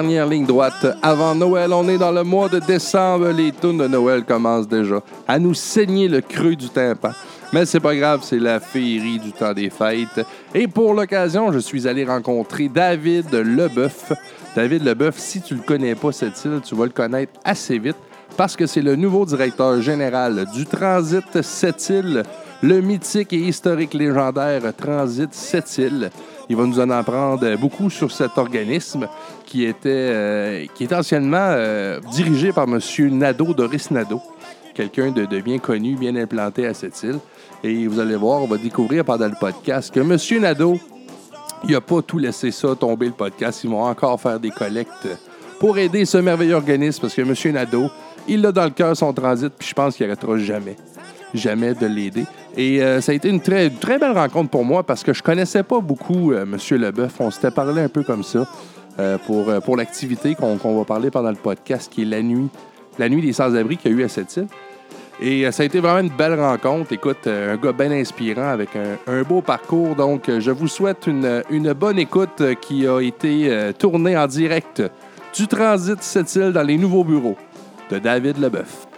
dernière ligne droite avant Noël. On est dans le mois de décembre. Les tunes de Noël commencent déjà à nous saigner le creux du tympan. Mais c'est pas grave, c'est la féerie du temps des fêtes. Et pour l'occasion, je suis allé rencontrer David Leboeuf. David Leboeuf, si tu le connais pas, cette île, tu vas le connaître assez vite parce que c'est le nouveau directeur général du Transit Sept-Îles, le mythique et historique légendaire Transit Sept-Îles. Il va nous en apprendre beaucoup sur cet organisme qui était, euh, qui était anciennement euh, dirigé par M. Nadeau, Doris Nadeau, quelqu'un de, de bien connu, bien implanté à cette île. Et vous allez voir, on va découvrir pendant le podcast que M. Nadeau, il n'a pas tout laissé ça tomber le podcast. Ils vont encore faire des collectes pour aider ce merveilleux organisme parce que M. Nadeau, il a dans le cœur son transit, puis je pense qu'il n'arrêtera jamais, jamais de l'aider. Et euh, ça a été une très, très belle rencontre pour moi parce que je connaissais pas beaucoup euh, M. Leboeuf. On s'était parlé un peu comme ça euh, pour, pour l'activité qu'on va parler pendant le podcast, qui est la nuit, la nuit des sans-abri qu'il y a eu à cette île. Et ça a été vraiment une belle rencontre. Écoute, un gars bien inspirant avec un, beau parcours. Donc, je vous souhaite une, une bonne écoute qui a été tournée en direct du Transit cette île dans les nouveaux bureaux de David Leboeuf.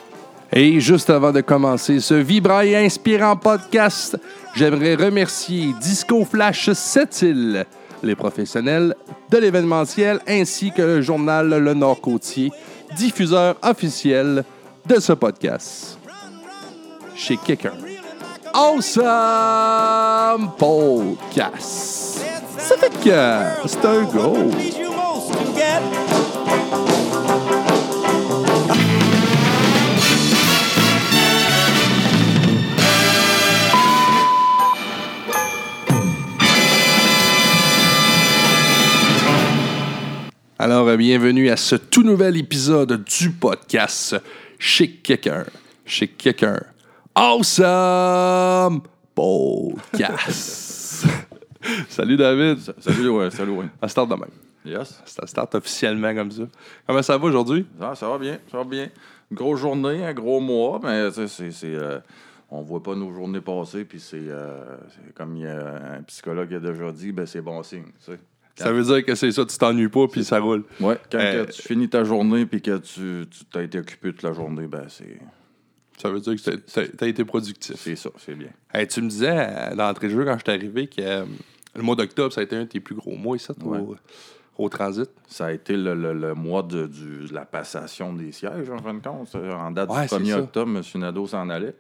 Et juste avant de commencer ce vibrant et inspirant podcast, j'aimerais remercier Disco Flash Sept-Îles, les professionnels de l'événementiel, ainsi que le journal Le Nord-Côtier, diffuseur officiel de ce podcast. Chez quelqu'un. Awesome Podcast. Ça fait que c'est un go. Bienvenue à ce tout nouvel épisode du podcast Chez quelqu'un. Chez quelqu'un. Awesome Podcast. Salut David. Salut, ouais, salut, ouais. On start de même. Yes. Ça start officiellement comme ça. Comment ça va aujourd'hui? Ah, ça va bien, ça va bien. Une grosse journée, un gros mois, mais tu sais, c'est. c'est, euh, on voit pas nos journées passer, puis c'est, euh, comme y a un psychologue qui a déjà dit, ben c'est bon signe. tu sais. Ça veut dire que c'est ça, tu t'ennuies pas puis ça roule. Ouais, quand Euh, que tu finis ta journée puis que tu, tu t'as été occupé toute la journée, ben c'est, Ça veut dire que t'as- t'as t'as été productif. c'est ça, c'est bien. Hey, tu me disais euh, d'entrée de jeu quand je suis arrivé que euh, le mois d'octobre, ça a été un de tes plus gros mois Ouais. au, au transit. Ça a été le, le- le mois de, du- de la passation des sièges, en fin de compte. En date Ouais, du c'est 1er ça. octobre, M. Nadeau s'en allait.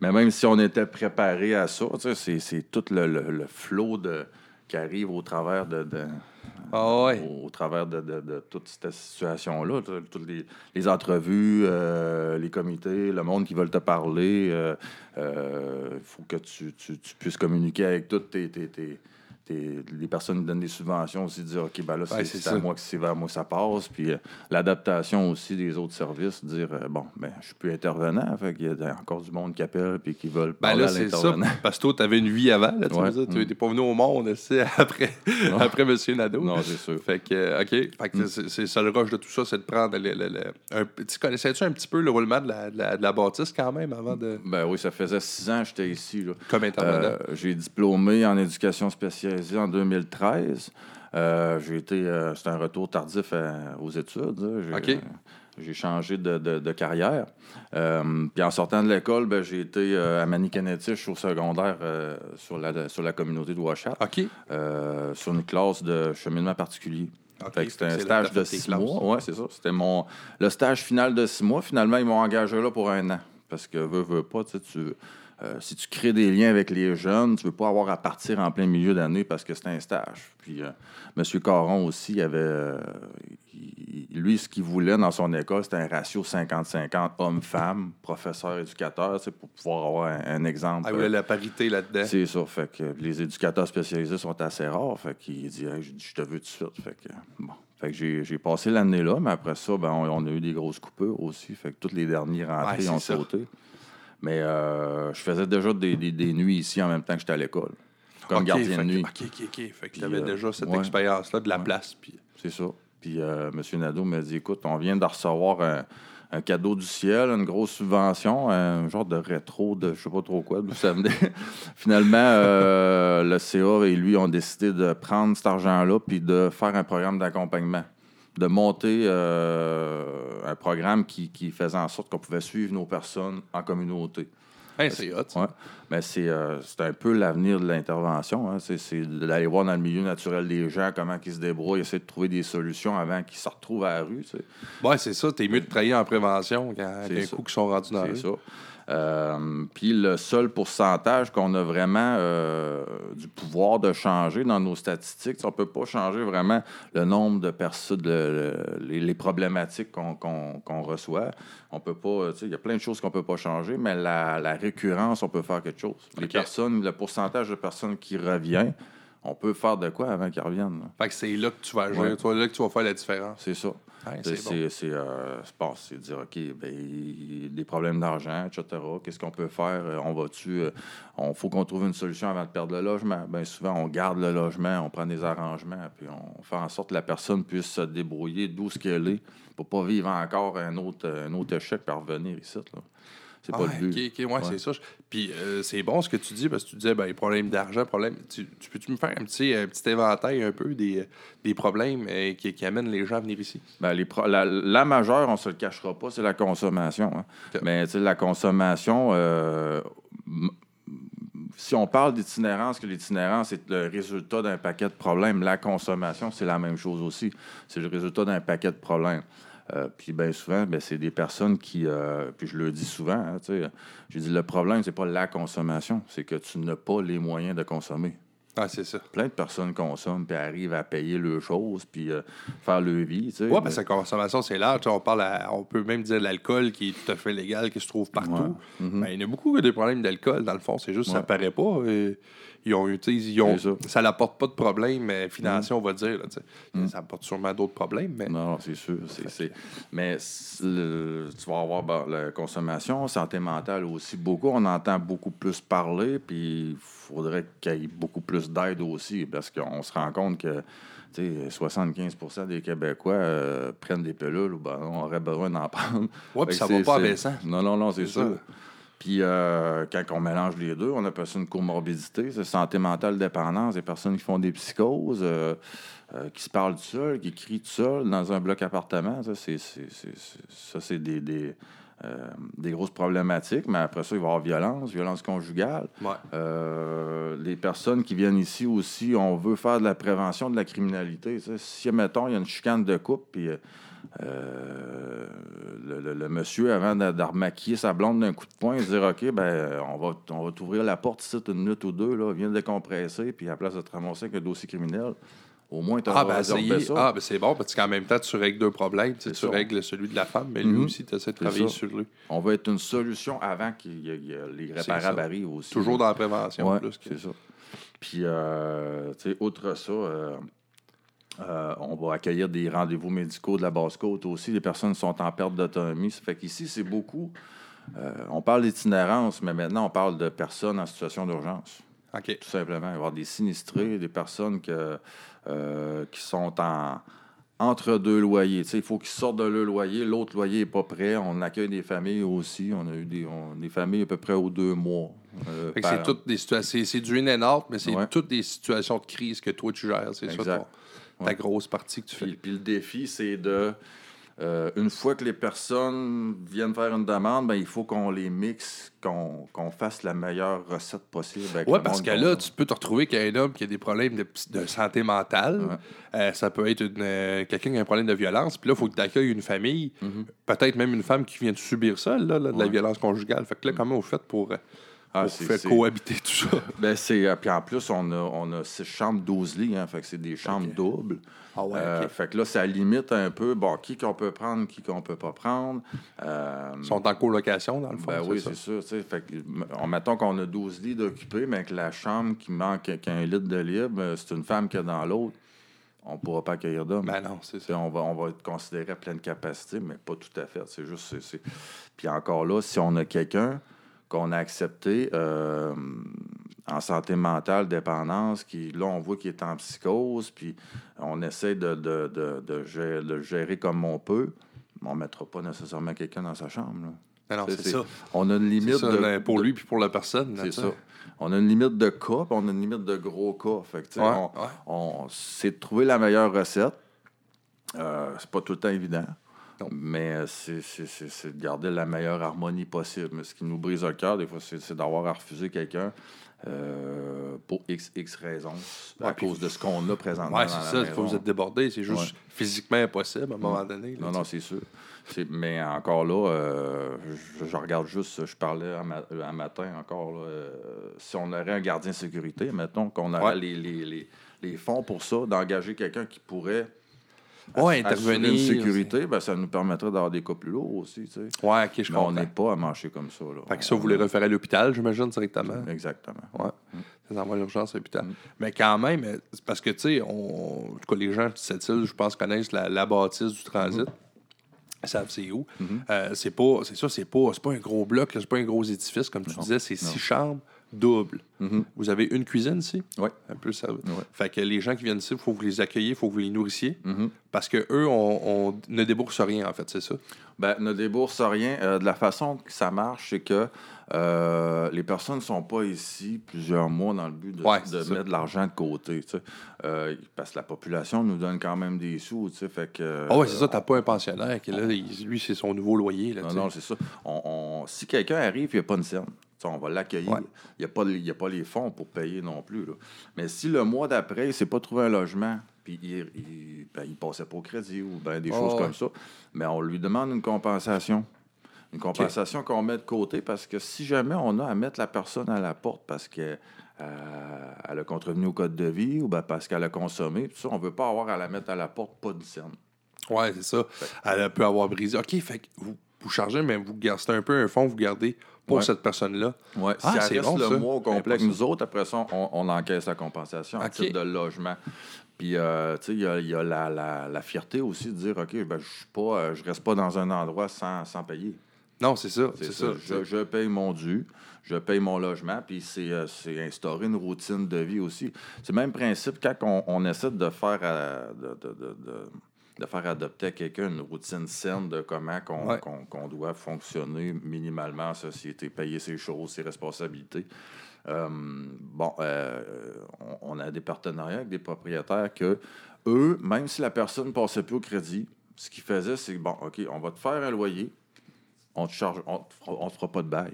Mais même si on était préparé à ça, tu sais, c'est, c'est tout le, le, le flot de, qui arrive au travers de, de- Ah ouais. au, au travers de, de- de toute cette situation-là. Toutes les, les entrevues, euh, les comités, le monde qui veulent te parler. Il faut que tu, tu- tu puisses communiquer avec toutes tes, tes- tes- tes- les personnes donnent des subventions aussi, dire OK, ben là, c'est Ouais, c'est c'est à moi que c'est vers moi que ça passe. Puis euh, l'adaptation aussi des autres services, dire euh, bon, ben, je suis plus intervenant. Fait qu'il y a encore du monde qui appelle puis qui veulent Ben parler là, à c'est ça. l'intervenant. Parce que toi, t'avais une vie avant. Là, tu Ouais. tu Mm. n'étais pas venu au monde tu après, après M. Nadeau. Non, c'est sûr. Fait que, euh, OK. Fait que c'est- c'est ça le rush de tout ça, c'est de prendre le. le- le- un, tu connaissais-tu un petit peu le roulement de la, de la, de la bâtisse quand même avant de. Ben oui, ça faisait six ans que j'étais ici. Là. Comme intervenant? J'ai diplômé en éducation en 2013. Euh, j'ai été, euh, c'est un retour tardif à- aux études. J'ai, euh, changé de, de- de carrière. Euh, puis en sortant de l'école, ben, j'ai été euh, à Manicanétiche au secondaire euh, sur, la, sur la communauté de Ouachat, euh, sur une classe de cheminement particulier. OK. Fait que c'était un stage de six classes. mois. Ouais, c'est ça. C'était mon le stage final de six mois. Finalement, ils m'ont engagé là pour un an. Parce que veux, veux pas, tu sais, tu, euh, si tu crées des liens avec les jeunes, tu veux pas avoir à partir en plein milieu d'année parce que c'est un stage. Puis euh, M. Caron aussi, il avait, euh, il- lui, ce qu'il voulait dans son école, c'était un ratio 50-50 homme-femme, professeur-éducateur, sais, pour pouvoir avoir un, un exemple. Ah, il voulait la parité là-dedans. C'est ça. Fait que les éducateurs spécialisés sont assez rares. Fait qu'il dit Hey, je je te veux tout de suite. Fait que bon. Fait que j'ai, passé l'année là, mais après ça, ben, on, on a eu des grosses coupures aussi. Fait que toutes les derniers rentrées Ouais, c'est ont ça. sauté. Mais euh, je faisais déjà des, des- des nuits ici en même temps que j'étais à l'école. Comme gardien de que- nuit. OK, OK, OK. Fait que euh, déjà cette ouais. expérience-là de la Ouais. place. Puis... C'est ça. Puis euh, M. Nadeau m'a dit écoute, on vient de recevoir un, un cadeau du ciel, une grosse subvention, un genre de rétro de je sais pas trop quoi, d'où ça venait. Finalement, le CA et lui ont décidé de prendre cet argent-là puis de faire un programme d'accompagnement. De monter euh, un programme qui, qui faisait en sorte qu'on pouvait suivre nos personnes en communauté. Hey, c'est hot. Ouais. Mais c'est euh, c'est un peu l'avenir de l'intervention. hein. C'est c'est d'aller voir dans le milieu naturel des gens comment ils se débrouillent, essayer de trouver des solutions avant qu'ils se retrouvent à la rue. tu sais. Ouais, c'est ça. T'es mieux de travailler en prévention C'est ça. coup qu'ils sont rendus dans la C'est rue. ça. Euh, Puis le seul pourcentage qu'on a vraiment euh, du pouvoir de changer dans nos statistiques, on ne peut pas changer vraiment le nombre de personnes, le- le- les, les problématiques qu'on reçoit. On peut pas, il y a plein de choses qu'on ne peut pas changer, mais la, la récurrence, on peut faire quelque chose. Les personnes, le pourcentage de personnes qui revient, on peut faire de quoi avant qu'ils reviennent. là. Fait que c'est là que tu vas agir. Ouais. C'est là que tu vas faire la différence. C'est ça. Ouais, C'est c'est bon. c'est- c'est, euh, c'est dire, OK, ben, des problèmes d'argent, etc. Qu'est-ce qu'on peut faire? Euh, On va-tu. euh, on faut qu'on trouve une solution avant de perdre le logement. Bien souvent, on garde le logement, on prend des arrangements, puis on fait en sorte que la personne puisse se débrouiller d'où ce qu'elle est pour pas vivre encore un autre, un autre échec par revenir ici. là. C'est pas Ah, le but. ouais, c'est ça. Puis euh, c'est bon ce que tu dis parce que tu disais, ben, problème d'argent, problème. Tu, tu peux-tu me faire un petit, un petit éventail un peu des, des problèmes euh, qui, qui amènent les gens à venir ici? Ben, les pro- la, la majeure, on ne se le cachera pas, c'est la consommation. hein. Mais la consommation, euh, si on parle d'itinérance, que l'itinérance est le résultat d'un paquet de problèmes, la consommation, c'est la même chose aussi. C'est le résultat d'un paquet de problèmes. Euh, puis bien souvent, ben, c'est des personnes qui, euh, puis je le dis souvent, hein, tu sais, je dis le problème, c'est pas la consommation, c'est que tu n'as pas les moyens de consommer Ah, c'est ça. plein de personnes consomment puis arrivent à payer leurs choses puis euh, faire leur vie. tu sais. Oui, parce que la consommation, c'est large. On, parle à- on peut même dire de l'alcool qui est tout à fait légal, qui se trouve partout. Ouais. Mhm. Ben, il y en a beaucoup qui ont des problèmes d'alcool, dans le fond. C'est juste que ça Ouais. paraît pas. Ils ont, ils ont, ça. n'apporte pas de problème financier, on va dire. là. Mhm. Ça apporte sûrement d'autres problèmes, mais Non, c'est sûr. c'est- c'est- Mais le- tu vas avoir ben, la consommation, santé mentale aussi. Beaucoup, on entend beaucoup plus parler, puis il faudrait qu'il y ait beaucoup plus d'aide aussi, parce qu'on se rend compte que tu sais, 75% des Québécois euh, prennent des pilules ou ben, on aurait besoin d'en prendre. Ouais, puis ça que va pas baissant. Non, non, non, c'est C'est sûr. Puis euh, quand on mélange les deux, on appelle ça une comorbidité. C'est santé mentale, dépendance. Des personnes qui font des psychoses, euh, euh, qui se parlent tout seul, qui crient tout seul dans un bloc appartement. Ça, c'est, c'est- c'est- c'est- ça, c'est des, des, euh, des grosses problématiques. Mais après ça, il va y avoir violence, violence conjugale. ouais. Les personnes qui viennent ici aussi, on veut faire de la prévention de la criminalité. Si, mettons, il y a une chicane de couple, puis euh, euh, le, le- le monsieur, avant remaquiller sa blonde d'un coup de poing, se dire OK, ben, on va, on va t'ouvrir la porte ici une minute ou deux, là, viens de décompresser, puis à la place de te ramasser avec un dossier criminel, au moins, tu Ah, ben, résorbé essayez. ça. ah, ben, c'est bon, parce qu'en même temps, tu règles deux problèmes. Tu, sais, règles celui de la femme, mais lui Mhm. aussi, tu essaies de travailler sur lui. On va être une solution avant que les réparables arrivent aussi. Toujours dans la prévention. Ouais, plus que- c'est ça. Puis, euh, tu sais, outre ça, euh, euh, on va accueillir des rendez-vous médicaux de la basse-côte aussi. Les personnes sont en perte d'autonomie. Ça fait qu'ici, c'est beaucoup. euh, on parle d'itinérance, mais maintenant, on parle de personnes en situation d'urgence. OK. Tout simplement. Il va y avoir des sinistrés, des personnes que, euh, qui sont en, entre deux loyers. Il faut qu'ils sortent de leur loyer. L'autre loyer n'est pas prêt. On accueille des familles aussi. On a eu des, on- des familles à peu près aux deux mois. euh, Fait que par- c'est toutes des situations. C'est, du in and out, mais c'est Ouais. toutes des situations de crise que toi, tu gères. C'est ça ta Ouais. grosse partie que tu fais. Puis, puis le défi, c'est de. euh, une fois que les personnes viennent faire une demande, ben, il faut qu'on les mixe, qu'on fasse la meilleure recette possible. Oui, parce que là, tu peux te retrouver qu'il y a un homme qui a des problèmes de, de santé mentale. Ouais. Euh, ça peut être une, euh, quelqu'un qui a un problème de violence. Puis là, il faut que tu accueilles une famille, peut-être même une femme qui vient de subir ça, là, là, de la violence conjugale. Fait que là, comment vous faites pour, euh, Ah, pour faire cohabiter tout ça? Ben, c'est, euh, puis en plus, on a, on a six chambres, 12 lits, hein, fait que c'est des chambres doubles. Ah ouais, Euh. Fait que là, ça limite un peu, bon, qui qu'on peut prendre, qui qu'on peut pas prendre. Euh, Ils sont en colocation, dans le fond. ben oui, c'est sûr. Fait que, on, mettons qu'on a 12 lits d'occupés, mais que la chambre qui manque qu'un lit de libre, c'est une femme qui est dans l'autre, on ne pourra pas accueillir d'hommes. Ben non, c'est ça. On va, on va être considéré à pleine capacité, mais pas tout à fait. C'est juste. Puis encore là, si on a quelqu'un qu'on a accepté euh, en santé mentale, dépendance, qui là, on voit qu'il est en psychose, puis on essaie de, de, de, de gérer, le gérer comme on peut, mais on ne mettra pas nécessairement quelqu'un dans sa chambre. là. Ben non, c'est ça. On a une limite ça, de, pour lui puis pour la personne. c'est ça. On a une limite de cas, puis on a une limite de gros cas. Fait que, Ouais, on- ouais. on- c'est de trouver la meilleure recette. Euh, c'est pas tout le temps évident. Non. Mais euh, c'est- de garder la meilleure harmonie possible. Mais ce qui nous brise le cœur, des fois, c'est d'avoir à refuser quelqu'un euh, pour X, X raisons, à Ouais, cause de ce qu'on a présentement. Dans c'est ça. Des maison. fois, vous êtes débordé. C'est juste Ouais. physiquement impossible à un moment donné. là, Non, non, c'est sûr. Mais encore là, euh, je, je regarde juste, je parlais un, ma- un matin encore, là, euh, si on aurait un gardien de sécurité, mettons qu'on aurait Ouais. les, les, les, les fonds pour ça, d'engager quelqu'un qui pourrait Ouais, intervenir. une sécurité, ben, ça nous permettrait d'avoir des cas plus lourds aussi. Tu sais. Ouais, ok, je Mais on comprends. n'est pas à marcher comme ça. Là. Fait que ça, vous les référez à l'hôpital, j'imagine, directement. Exactement. Ouais. Ça envoie l'urgence à l'hôpital. Mm. Mais quand même, euh, parce que, tu sais, on... en tout cas, les gens de cette île, je pense, connaissent la, la bâtisse du transit. Mm-hmm. Ils savent c'est où. Euh, c'est pas, c'est ça, c'est pas, pas un gros bloc, c'est pas un gros édifice, comme tu Non, disais, c'est six chambres doubles. Mhm. Vous avez une cuisine ici? Ouais. Un peu ça. Ouais. Fait que les gens qui viennent ici, il faut que vous les accueilliez, il faut que vous les nourrissiez. Mhm. Parce que eux, on, on ne débourse rien, en fait, c'est ça? Ben, ne débourse rien. Euh, de la façon que ça marche, c'est que euh, les personnes ne sont pas ici plusieurs mois dans le but de, Ouais, mettre de l'argent de côté. tu. Euh, parce que la population nous donne quand même des sous. tu Fait que, Ah ouais, c'est ça, t'as on- pas un pensionnaire qui là, lui, c'est son nouveau loyer. Là, Non, tu non, c'est ça. On- on- si quelqu'un arrive, il n'y a pas une scène. On va l'accueillir. Ouais. Il n'y a, pas il y a pas les fonds pour payer non plus. là. Mais si le mois d'après, il ne s'est pas trouvé un logement, puis il ne ben, il passait pas au crédit ou ben, des Oh, choses ouais. comme ça, mais on lui demande une compensation. Une compensation qu'on met de côté parce que si jamais on a à mettre la personne à la porte parce qu'elle a contrevenu au code de vie ou ben, parce qu'elle a consommé, tout ça, on ne veut pas avoir à la mettre à la porte, pas de scène. Ouais, c'est ça. Elle peut avoir brisé. OK, fait que vous, vous chargez, mais vous gardez un peu un fonds que vous gardez pour Ouais. cette personne-là. Ouais, Ah, si c'est elle reste bon, le ça. mois au complet nous autres, après ça, on, on encaisse la compensation en OK. titre de logement. Puis, euh, tu sais, il y a, il y a la, la- la fierté aussi de dire, OK, ben, je suis pas, euh, je reste pas dans un endroit sans, sans payer. Non, c'est ça. C'est C'est ça. ça. Je, je paye mon dû, je paye mon logement, puis c'est euh, c'est instaurer une routine de vie aussi. C'est le même principe quand on, on essaie de faire, euh, de, de- de- de- faire adopter à quelqu'un une routine saine de comment qu'on Ouais. doit fonctionner minimalement en société, payer ses choses, ses responsabilités. Euh, bon, euh, on, on a des partenariats avec des propriétaires que eux, même si la personne ne passait plus au crédit, ce qu'ils faisaient, c'est bon, OK, on va te faire un loyer, on te charge, on te fera, on te fera pas de bail.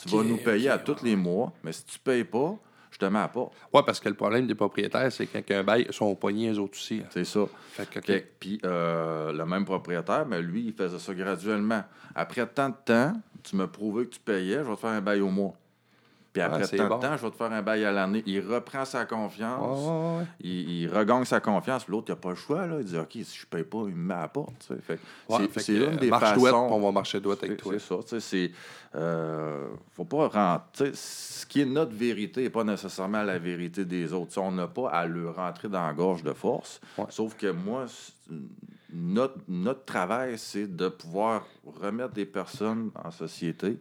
Tu vas nous payer à tous les mois, mais si tu ne payes pas, je te mets à la porte. Ouais, parce que le problème des propriétaires, c'est quand il y a un bail, ils sont pognés, eux autres aussi. là. C'est ça. Fait que, Puis euh, le même propriétaire, mais lui, il faisait ça graduellement. Après tant de temps, tu m'as prouvé que tu payais, je vais te faire un bail au mois. Puis après Ah, c'est tant bon. de temps, je vais te faire un bail à l'année. Il reprend sa confiance. ouais. Il, il regagne sa confiance. Puis l'autre, il n'a pas le choix. Là. Il dit OK, si je ne paye pas, il me met à la porte. tu sais. Fait Ouais, c'est- une euh, des marche façons. douette, on va marcher douette avec toi. C'est ça. tu sais, C'est. euh, faut pas rentrer. Ce qui est notre vérité n'est pas nécessairement la vérité des autres. On n'a pas à le rentrer dans la gorge de force. Ouais. Sauf que moi, notre, notre travail, c'est de pouvoir remettre des personnes en société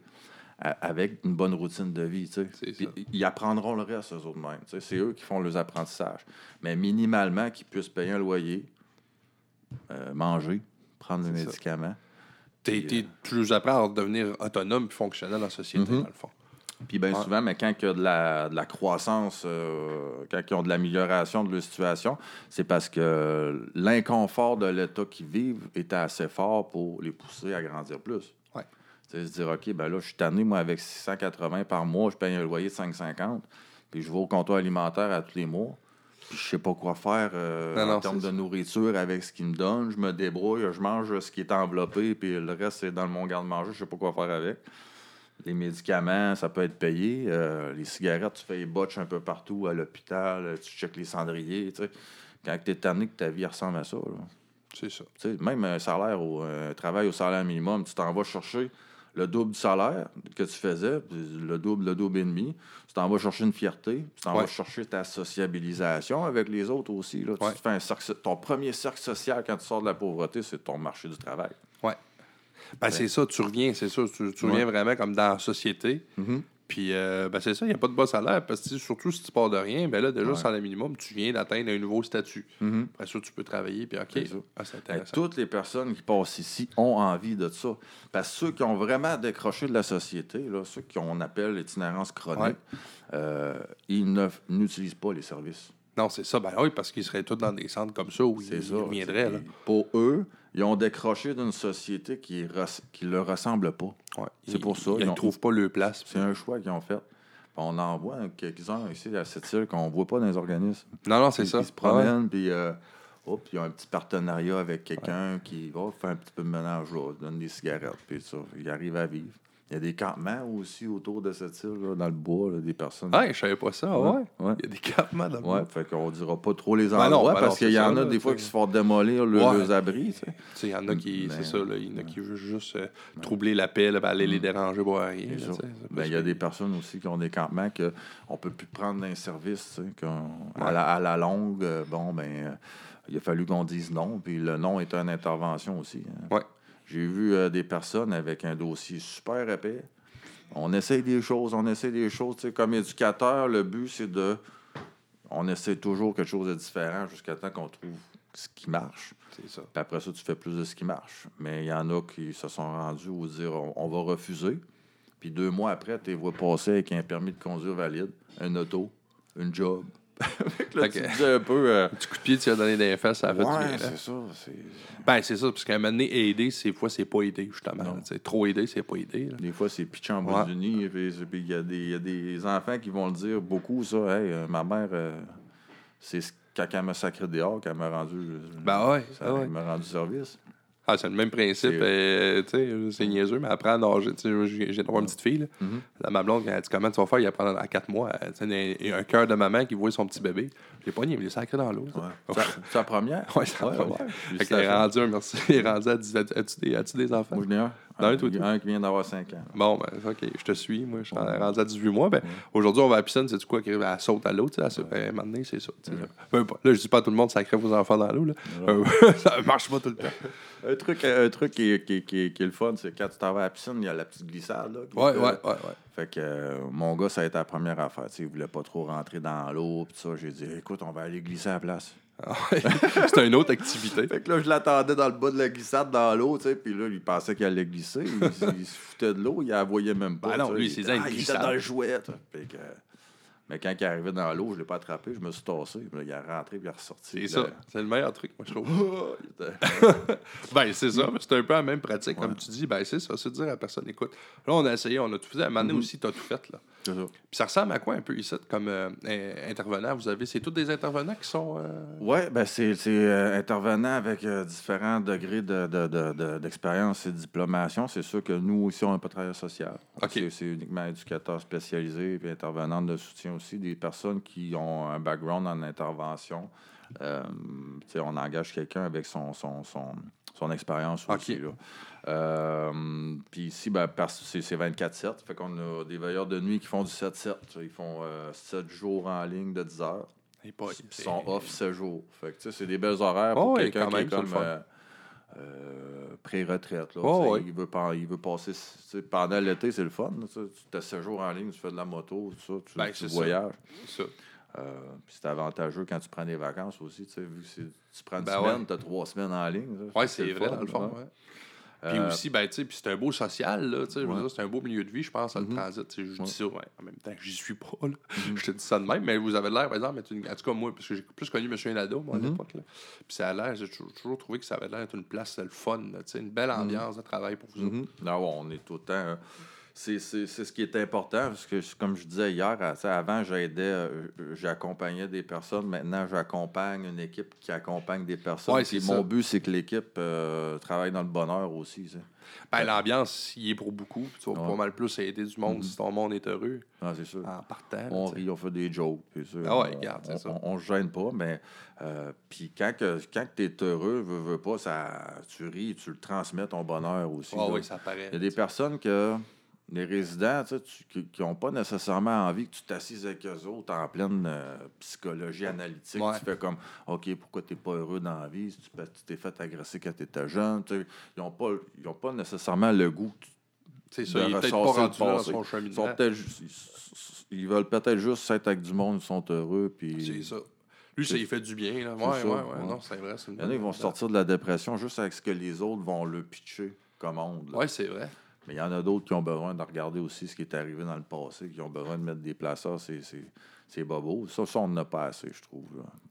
avec une bonne routine de vie. tu sais. C'est Puis ça. Ils apprendront le reste, eux autres mêmes. tu sais. C'est eux qui font les apprentissages. Mais minimalement, qu'ils puissent payer un loyer, euh, manger, prendre des médicaments. T'es- tu nous apprends à devenir autonome et fonctionnel la société, Mhm. dans le fond. Puis bien Ouais. souvent, mais quand il y a de la, de la croissance, euh, quand ils ont de l'amélioration de leur situation, c'est parce que l'inconfort de l'État qu'ils vivent était assez fort pour les pousser à grandir plus. C'est se dire, OK, ben là, je suis tanné, moi, avec 680 par mois, je paye un loyer de 550, puis je vais au comptoir alimentaire à tous les mois, puis je sais pas quoi faire euh, Non, non, en termes de ça. nourriture avec ce qu'ils me donnent. Je me débrouille, je mange ce qui est enveloppé, puis le reste, c'est dans mon garde-manger, je sais pas quoi faire avec. Les médicaments, ça peut être payé. Euh, les cigarettes, tu fais les botches un peu partout à l'hôpital, euh, tu checkes les cendriers. tu sais. Quand tu es tanné que ta vie ressemble à ça. là. C'est ça. Tu même un salaire, au, un travail au salaire minimum, tu t'en vas chercher le double du salaire que tu faisais, le double, le double et demi. Tu t'en vas chercher une fierté, tu t'en Ouais. vas chercher ta sociabilisation avec les autres aussi. Là. Tu Ouais. fais un cercle- ton premier cercle social quand tu sors de la pauvreté, c'est ton marché du travail. Ouais. Ben, c'est ça, tu reviens, c'est ça. Tu, reviens vraiment comme dans la société. Mhm. Puis, euh, ben, c'est ça, il n'y a pas de bas salaire. Parce que surtout si tu pars de rien, ben là, déjà, Ouais. sans le minimum, tu viens d'atteindre un nouveau statut. Mhm. Après ça, tu peux travailler. Puis, OK, C'est ah, Ben, intéressant. toutes les personnes qui passent ici ont envie de ça. Parce que ceux qui ont vraiment décroché de la société, là, ceux qu'on appelle l'itinérance chronique, euh, ils n'utilisent pas les services. Non, c'est ça. Ben oui, parce qu'ils seraient tous dans des centres comme ça où ils ça. reviendraient. Là. Puis Pour eux, ils ont décroché d'une société qui ne leur ressemble pas. Ouais. C'est pour ça, Ils ne trouvent pas leur place. C'est un choix qu'ils ont fait. Puis on en voit quelques-uns ici à cette île qu'on ne voit pas dans les organismes. Non, non, c'est ça. Ils se promènent, puis euh, hop, ils ont un petit partenariat avec quelqu'un qui va faire un petit peu de ménage là, donne des cigarettes, puis ça. Ils arrivent à vivre. Il y a des campements aussi autour de cette île, là, dans le bois, là, des personnes. Ouais, je savais pas ça. Ouais. Ouais. Il y a des campements dans le Ouais, bois. fait qu'on dira pas trop les Ben endroits non, ben non, parce qu'il y en a des fois qui se font démolir le- Ouais. leurs abris. tu sais. Il y en a qui, Ben, c'est ça, là, il y en a qui veulent juste euh, troubler la paix, là, ben, aller les déranger pour rien. Ben, il y a des personnes aussi qui ont des campements qu'on ne peut plus prendre d'un service. à, la, à la longue, euh, bon, ben, euh, il a fallu qu'on dise non. Puis le non est une intervention aussi. hein. Ouais. J'ai vu euh, des personnes avec un dossier super épais. On essaye des choses, on essaie des choses. Comme éducateur, le but, c'est de. On essaie toujours quelque chose de différent jusqu'à temps qu'on trouve ce qui marche. C'est ça. Puis après ça, tu fais plus de ce qui marche. Mais il y en a qui se sont rendus au dire on, on va refuser. Puis deux mois après, tu les vois passer avec un permis de conduire valide, un auto, une job. Un peu. euh, Un petit coup de pied, tu as donné des fesses, ça a fait ouais, c'est ça. c'est- Ben, c'est ça, parce qu'à un moment donné, aider, c'est fois, c'est pas aider, justement. Trop aider, c'est pas aider. là. Des fois, c'est pitché en bas du nid. il y, a des- des enfants qui vont le dire beaucoup, ça. Hey, euh, ma mère, euh, c'est ce- quand elle m'a sacré dehors qu'elle m'a rendu. Ben ouais, ça, ben ouais. M'a rendu service. Ah, c'est le même principe. C'est- euh, c'est niaiseux, mais après à nager, j'ai j'ai d'avoir une petite fille. Là. Mhm. Là, ma blonde, elle dit comment tu vas faire, il apprend à 4 mois. Elle, sais, un, un cœur de maman qui voit son petit bébé. Il est sacré dans l'eau. Ouais. C'est la- première? Ouais, c'est la Ouais, première. ouais. Fait est rendue, merci, elle est rendue à 10 As-tu des, des enfants? Moi, ai un. Non, un, un qui vient d'avoir 5 ans. Bon, ben, OK, je te suis. Moi, je suis rendu à 18 mois. Ben, Aujourd'hui, on va à la piscine, c'est quoi? Elle saute à l'eau, tu sais. ben, un donné, c'est ça. Là, je dis pas à tout le monde, sacrez vos enfants dans l'eau. Euh, ça marche pas tout le temps. Un truc, un truc qui, est- qui, est- qui, est- qui est le fun, c'est quand tu t'en vas à la piscine, il y a la petite glissade. Là, qui Ouais, fait- que euh, mon gars, ça a été la première affaire. Tu sais, il voulait pas trop rentrer dans l'eau. Puis ça, j'ai dit, écoute, on va aller glisser à la place. Ah ouais. c'est une autre activité. Fait que là, je l'attendais dans le bas de la glissade dans l'eau, tu sais. Puis là, il pensait qu'il allait glisser. Il, il se foutait de l'eau, il la voyait même pas. Ben non, lui, Il c'est une Ah, il était dans le jouet. Fait que, mais quand il est arrivé dans l'eau, je l'ai pas attrapé, je me suis tassé. Puis là, il est rentré, puis il est ressorti. C'est ça. C'est le meilleur truc, moi, je trouve. Ben, c'est ça. mais C'est un peu la même pratique. Comme tu dis, ben, c'est ça. C'est dire à la personne, écoute, là, on a essayé, on a tout fait. À un moment donné aussi, tu as tout fait, là. C'est ça. Puis ça ressemble à quoi un peu ici, comme euh, intervenant? Vous avez, c'est tous des intervenants qui sont. euh, Oui, ben c'est euh, intervenant avec euh, différents degrés de- de- de- de- d'expérience et de diplomation. C'est sûr que nous aussi, on n'a pas de travailleur social. C'est- uniquement éducateur spécialisé et intervenant de soutien aussi. Des personnes qui ont un background en intervention. On engage quelqu'un avec son, son, son, son expérience aussi. Là. Euh, Puis ici, ben, c'est c'est 24-7. Fait qu'on a des veilleurs de nuit qui font du 7-7. Ils font 7 jours en ligne de 10 heures. Ils sont off ce jour. Fait que, c'est des belles horaires Oh, pour quelqu'un qui est comme euh, euh, pré-retraite. Oh, il, veut, il veut passer... Pendant l'été, c'est le fun. tu as ce jours en ligne, tu fais de la moto, tout ça, tu, Ben, tu voyages. C'est ça. Euh, puis c'est avantageux quand tu prends des vacances aussi. Vu que tu prends une Ben, semaine, ouais. tu as trois semaines en ligne. que c'est le vrai, fun, dans le fond. ouais. Puis Euh, aussi, ben, tu c'est un beau social, là, tu Ouais. c'est un beau milieu de vie, je pense, à le Mhm. transit, je Ouais. dis ça, ouais, en même temps, j'y suis pas, là. Mhm. je te dis ça de même, mais vous avez l'air, par exemple, une- en tout cas, moi, parce que j'ai plus connu M. Nado, moi, à Mhm. l'époque, là, puis ça a l'air, j'ai toujours, toujours trouvé que ça avait l'air d'être une place, le fun, là, tu sais, une belle ambiance de travail pour vous autres. Non, on est tout le temps. euh, C'est ce qui est important, parce que, comme je disais hier, avant, j'aidais, euh, j'accompagnais des personnes. Maintenant, j'accompagne une équipe qui accompagne des personnes. Ouais, mon ça. but, c'est que l'équipe euh, travaille dans le bonheur aussi. Ben, l'ambiance, il est pour beaucoup, tu vas Ouais. pas mal plus aider du monde si ton monde est heureux, Ah, c'est sûr. en partant. là, On rit, on fait des jokes. ça, Ah ouais, regarde, c'est ça. On, se gêne pas, mais euh, puis quand, que, quand tu es heureux, veux, veux pas, ça, tu ris, tu le transmets ton bonheur aussi. Ah oui, ça paraît. Il y a des personnes que les résidents tu qui n'ont pas nécessairement envie que tu t'assises avec eux autres en pleine euh, psychologie analytique. Ouais. Tu fais comme OK, pourquoi tu n'es pas heureux dans la vie? Si tu t'es fait agresser quand tu étais jeune. Ils n'ont pas, ils ont pas nécessairement le goût. C'est ça, de il est peut-être pas ressasser le rendu là son Ils, sont cheminement. ils, ils veulent peut-être juste être avec du monde, ils sont heureux. Puis... C'est ça. Lui, ça, il fait du bien, là. Ouais, ouais, ouais, ouais. non, c'est vrai, Il y en a qui vont sortir de la dépression juste avec ce que les autres vont le pitcher comme onde. Ouais, c'est vrai. Mais il y en a d'autres qui ont besoin de regarder aussi ce qui est arrivé dans le passé, qui ont besoin de mettre des placeurs, c'est, c'est, c'est bobo. Ça, ça, on n'en a pas assez, je trouve.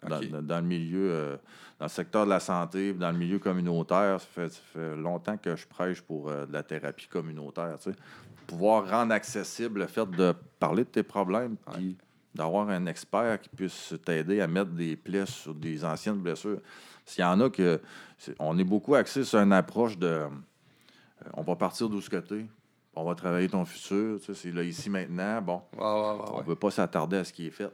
Dans, le milieu, euh, dans le secteur de la santé, dans le milieu communautaire, ça fait, ça fait longtemps que je prêche pour euh, de la thérapie communautaire. tu sais. Pouvoir rendre accessible le fait de parler de tes problèmes, puis d'avoir un expert qui puisse t'aider à mettre des plaies sur des anciennes blessures. S'il y en a que. on est beaucoup axé sur une approche de. Euh, on va partir d'où ce côté, on va travailler ton futur, c'est là, ici, maintenant. Bon, Ouais, ouais, ouais, on ne veut pas s'attarder à ce qui est fait.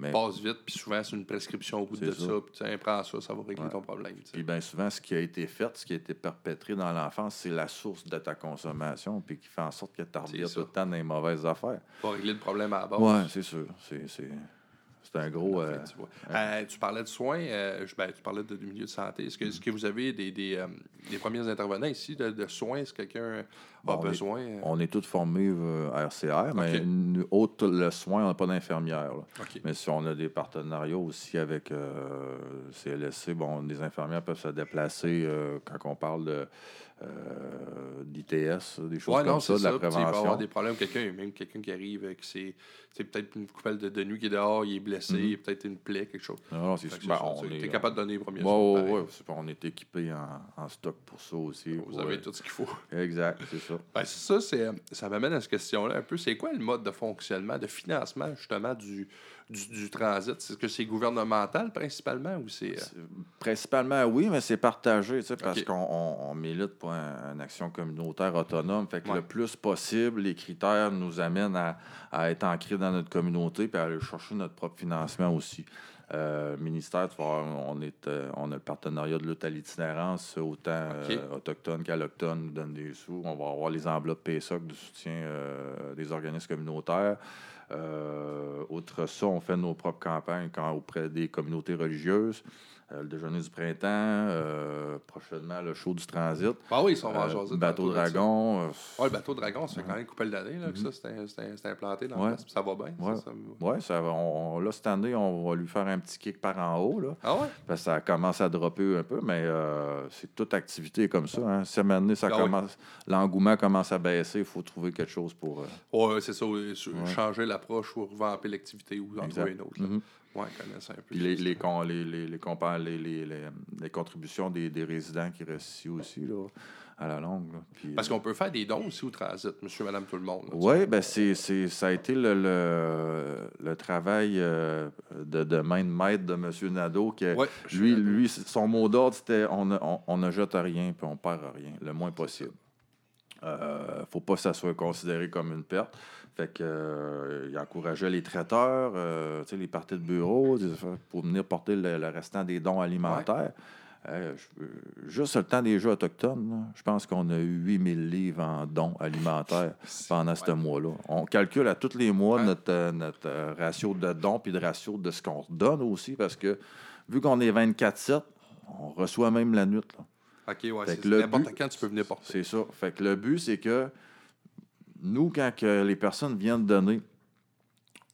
Mais passe vite, puis souvent, c'est une prescription au bout de ça. ça. Puis, tiens, prends ça, ça va régler ton problème. Puis bien souvent, ce qui a été fait, ce qui a été perpétré dans l'enfance, c'est la source de ta consommation, puis qui fait en sorte que tu tout le temps dans les mauvaises affaires. Pas régler le problème à la base. Oui, c'est sûr. C'est, c'est, c'est un gros. euh, tu, vois. Euh, tu parlais de soins, euh, je- ben, tu parlais de, du milieu de santé. Est-ce que, que vous avez des, des, des premiers intervenants ici de, de soins? Est-ce que quelqu'un a on besoin? on est tous formés à RCR, mais OK. nous, autre le soin, on n'a pas d'infirmière. Mais si on a des partenariats aussi avec CLSC, bon, les infirmières peuvent se déplacer quand on parle de, euh, d'ITS, des choses Ouais, comme non, ça, de la ça. Sais, Il peut prévention. avoir des problèmes. Quelqu'un, même quelqu'un qui arrive, euh, qui c'est c'est peut-être une coupelle de, de nuit qui est dehors, il est blessé, Mhm. peut-être une plaie, quelque chose. Non, c'est c'est ça, on est, es capable de donner les premiers Ouais, soins, ouais, on est équipé en, en stock pour ça aussi. Vous pour, avez euh, tout ce qu'il faut. Exact, c'est ça. Ben, ça, euh, ça m'amène à cette question-là un peu. C'est quoi le mode de fonctionnement, de financement, justement, du, du, du transit? Est-ce que c'est gouvernemental, principalement, ou c'est... euh, Principalement, oui, mais c'est partagé, tu sais, parce qu'on on- on milite pour un- une action communautaire autonome. Fait que Ouais. le plus possible, les critères nous amènent à, à être ancrés dans notre communauté puis à aller chercher notre propre financement aussi. Euh, ministère, on, est, euh, on a le partenariat de lutte à l'itinérance, autant OK. euh, autochtones qu'allochtones nous donnent des sous. On va avoir les enveloppes PSOC de soutien des organismes communautaires. Euh, outre ça, on fait nos propres campagnes auprès des communautés religieuses. Euh, le déjeuner du printemps, euh, prochainement le show du transit, Ah oui, ils sont en euh, jaser bateau dragon. Ouais, le bateau dragon, ça fait quand même une coupelle d'années que ça, c'était- c'était c'était implanté dans Mhm. Puis ça va bien. Ouais. ça me- ouais, ça va, là, cette année, on va lui faire un petit kick par en haut. Là, Ah ouais? parce que ça commence à dropper un peu, mais c'est toute activité comme ça. Hein. Si à moment donné, ça Ah oui. commence, l'engouement commence à baisser, il faut trouver quelque chose pour. Ouais, c'est ça. Changer l'approche ou revamper l'activité ou en trouver une autre. Là. Mhm. Ouais, je connais ça un peu. Puis les, les, con- les, les, les, compa- les, les, les- les contributions des, des résidents qui restent ici aussi, là, à la longue. là. Puis, Parce qu'on peut faire des dons aussi au transit, monsieur, madame, tout le monde. Oui, ben c'est, c'est, ça a été le, le, le travail euh, de, de main de maître de M. Nadeau. Qui, Ouais, lui, lui, son mot d'ordre, c'était on ne on, on ne jette rien puis on perd rien, le moins possible. Euh, faut pas que ça soit considéré comme une perte. Fait que, euh, il encourageait les traiteurs, euh, les parties de bureau, pour venir porter le, le restant des dons alimentaires. Euh, euh, juste le temps des Jeux autochtones, là, je pense qu'on a eu 8000 livres en dons alimentaires pendant ce mois-là. On calcule à tous les mois Ouais. notre, notre ratio de dons puis de ratio de ce qu'on donne aussi, parce que vu qu'on est 24-7, on reçoit même la nuit. là. OK, ouais, c'est n'importe quand tu peux venir porter. C'est ça. Fait que le but, c'est que nous, quand que les personnes viennent donner,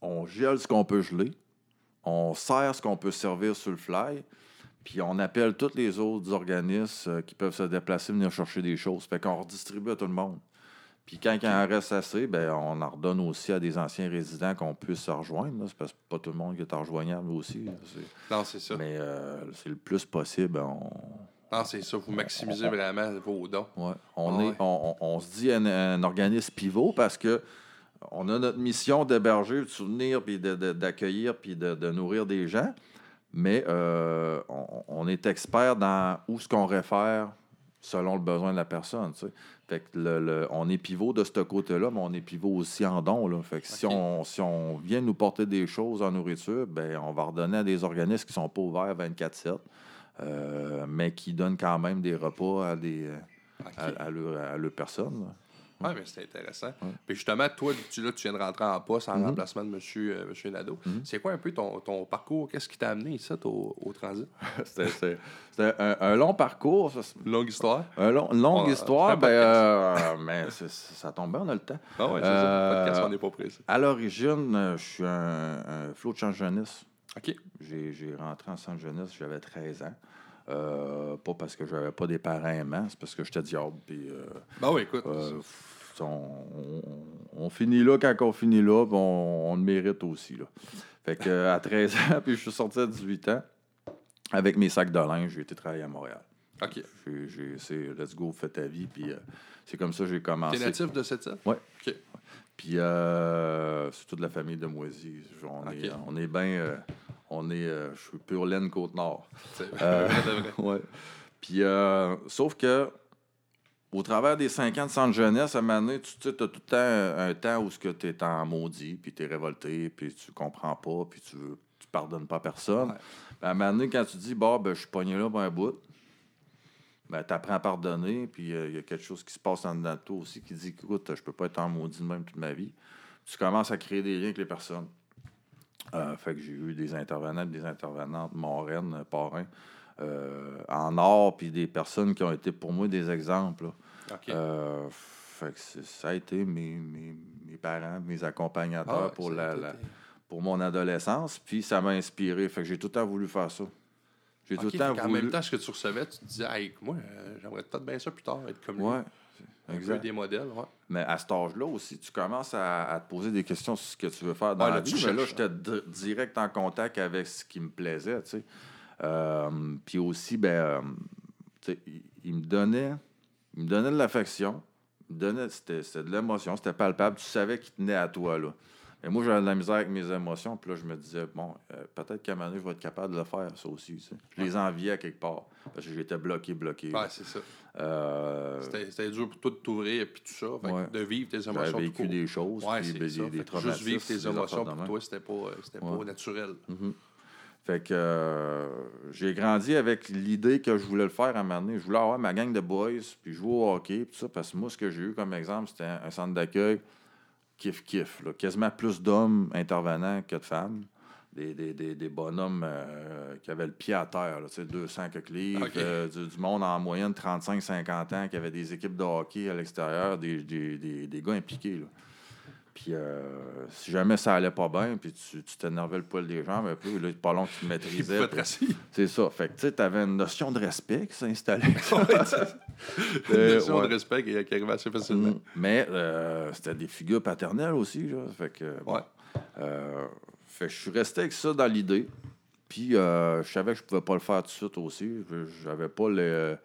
on gèle ce qu'on peut geler, on sert ce qu'on peut servir sur le fly, puis on appelle tous les autres organismes euh, qui peuvent se déplacer, venir chercher des choses. Fait qu'on redistribue à tout le monde. Puis quand il en reste assez, ben, on en redonne aussi à des anciens résidents qu'on puisse se rejoindre. là. C'est parce que pas tout le monde qui est rejoignable aussi. là. C'est- Non, c'est ça. Mais euh, c'est le plus possible. On, Non, c'est ça. Vous maximisez vraiment vos dons. Ouais. On, Ah est, ouais. on, on- on se dit un, un organisme pivot parce que on a notre mission d'héberger, de soutenir, puis d'accueillir, puis de, de nourrir des gens. Mais euh, on, on est expert dans où ce qu'on réfère selon le besoin de la personne. tu sais. Fait que le, le- on est pivot de ce côté-là, mais on est pivot aussi en don. Là. Fait que si, on, si on vient nous porter des choses en nourriture, ben, on va redonner à des organismes qui sont pas ouverts 24-7, euh, mais qui donnent quand même des repas à des euh, OK. à, à leur, à leur personne. là. Ouais, mais c'est intéressant. Ouais. Puis justement, toi, tu, là, tu viens de rentrer en poste en Mhm. remplacement de monsieur, euh, monsieur Nadeau. Mhm. C'est quoi un peu ton, ton parcours? Qu'est-ce qui t'a amené ici au, au transit? C'était un, un long parcours, ça, Longue histoire. un long- une longue On- histoire, ben, euh, mais ça tombe bien, on a le temps. Ah ouais, c'est Euh, ça. Podcast, on n'est pas pressé. À l'origine, je suis un, un flot de jeunesse. OK. J'ai rentré en centre jeunesse, j'avais 13 ans. Euh, pas parce que j'avais pas des parents aimants, c'est parce que j'étais diable. Puis, euh, Ben oui, écoute. euh, on, on- on finit là quand on finit là, puis on, on le mérite aussi. Là. Fait que à 13 ans, puis je suis sorti à 18 ans, avec mes sacs de linge, j'ai été travailler à Montréal. OK. C'est let's go, fais ta vie, puis euh, c'est comme ça que j'ai commencé. T'es natif de cette île? Ouais. OK. Puis euh, c'est toute la famille de Moisy. On, est, on est bien. euh, on est. euh, je suis pur laine Côte-Nord. C'est Euh, vrai. Ouais. Puis, euh, sauf que, au travers des cinq ans de centre jeunesse, à un moment donné, tu as tout le temps un, un temps où tu es en maudit, puis tu es révolté, puis tu comprends pas, puis tu veux, tu pardonnes pas personne. Ouais. Puis à un moment donné, quand tu dis, bon, ben, je suis pogné là pour un bout, ben, tu apprends à pardonner, puis euh, il y a quelque chose qui se passe en dedans de toi aussi qui dit, écoute, je peux pas être en maudit de même toute ma vie. Tu commences à créer des liens avec les personnes. Euh, fait que j'ai eu des intervenants, des intervenantes, Moraine, euh, Parrain, euh, en or, puis des personnes qui ont été pour moi des exemples. Euh, fait que ça a été mes, mes, mes parents, mes accompagnateurs Ah pour, la, pour mon adolescence, puis ça m'a inspiré. Fait que j'ai tout le temps voulu faire ça. J'ai tout le temps voulu. même temps, ce que tu recevais, tu te disais, hey, moi, euh, j'aimerais peut-être bien ça plus tard, être comme lui. Ouais, Un peu exact. des modèles, ouais. Mais à cet âge-là aussi, tu commences à, à te poser des questions sur ce que tu veux faire dans Ouais, la vie. Mais là, j'étais di- direct en contact avec ce qui me plaisait, tu sais. Euh, Puis aussi, ben, euh, il, il me donnait, il me donnait de l'affection, me donnait, c'était c'était de l'émotion, c'était palpable. Tu savais qu'il tenait à toi, là. Mais moi, j'avais de la misère avec mes émotions, puis là, je me disais, bon, euh, peut-être qu'à un moment donné, je vais être capable de le faire, ça aussi. tu sais. Je les enviais à quelque part, parce que j'étais bloqué, bloqué. Ouais, c'est ça. Euh, C'était dur pour toi de t'ouvrir et puis tout ça. Fait que Ouais. de vivre tes J'avais émotions. tout vécu des choses, Ouais, puis c'est ça. des, des que Juste vivre tes des émotions pour toi, c'était pas, euh, pas naturel. Fait que euh, j'ai grandi avec l'idée que je voulais le faire à un moment donné. Je voulais avoir ma gang de boys, puis jouer au hockey, puis tout ça, parce que moi, ce que j'ai eu comme exemple, c'était un, un centre d'accueil kiff-kiff. là. Quasiment plus d'hommes intervenants que de femmes. Des, des, des, des bonhommes euh, qui avaient le pied à terre, là, tu sais, 200 quelques livres, euh, du, du monde en moyenne 35-50 ans, qui avait des équipes de hockey à l'extérieur, des, des, des, des gars impliqués. Là. Puis euh, si jamais ça allait pas bien, puis tu tu t'énervais le poil des jambes un peu, là, pas long que tu te maîtrisais. puis- c'est ça. Fait que tu sais, t'avais une notion de respect qui s'installait. Une Euh, notion ouais. de respect qui, qui arrivait assez facilement. Mm. Mais euh, c'était des figures paternelles aussi. Là. Fait que. Ouais. Euh, fait que je suis resté avec ça dans l'idée. Puis je savais que je pouvais pas le faire tout de suite aussi. Je- J'avais pas le,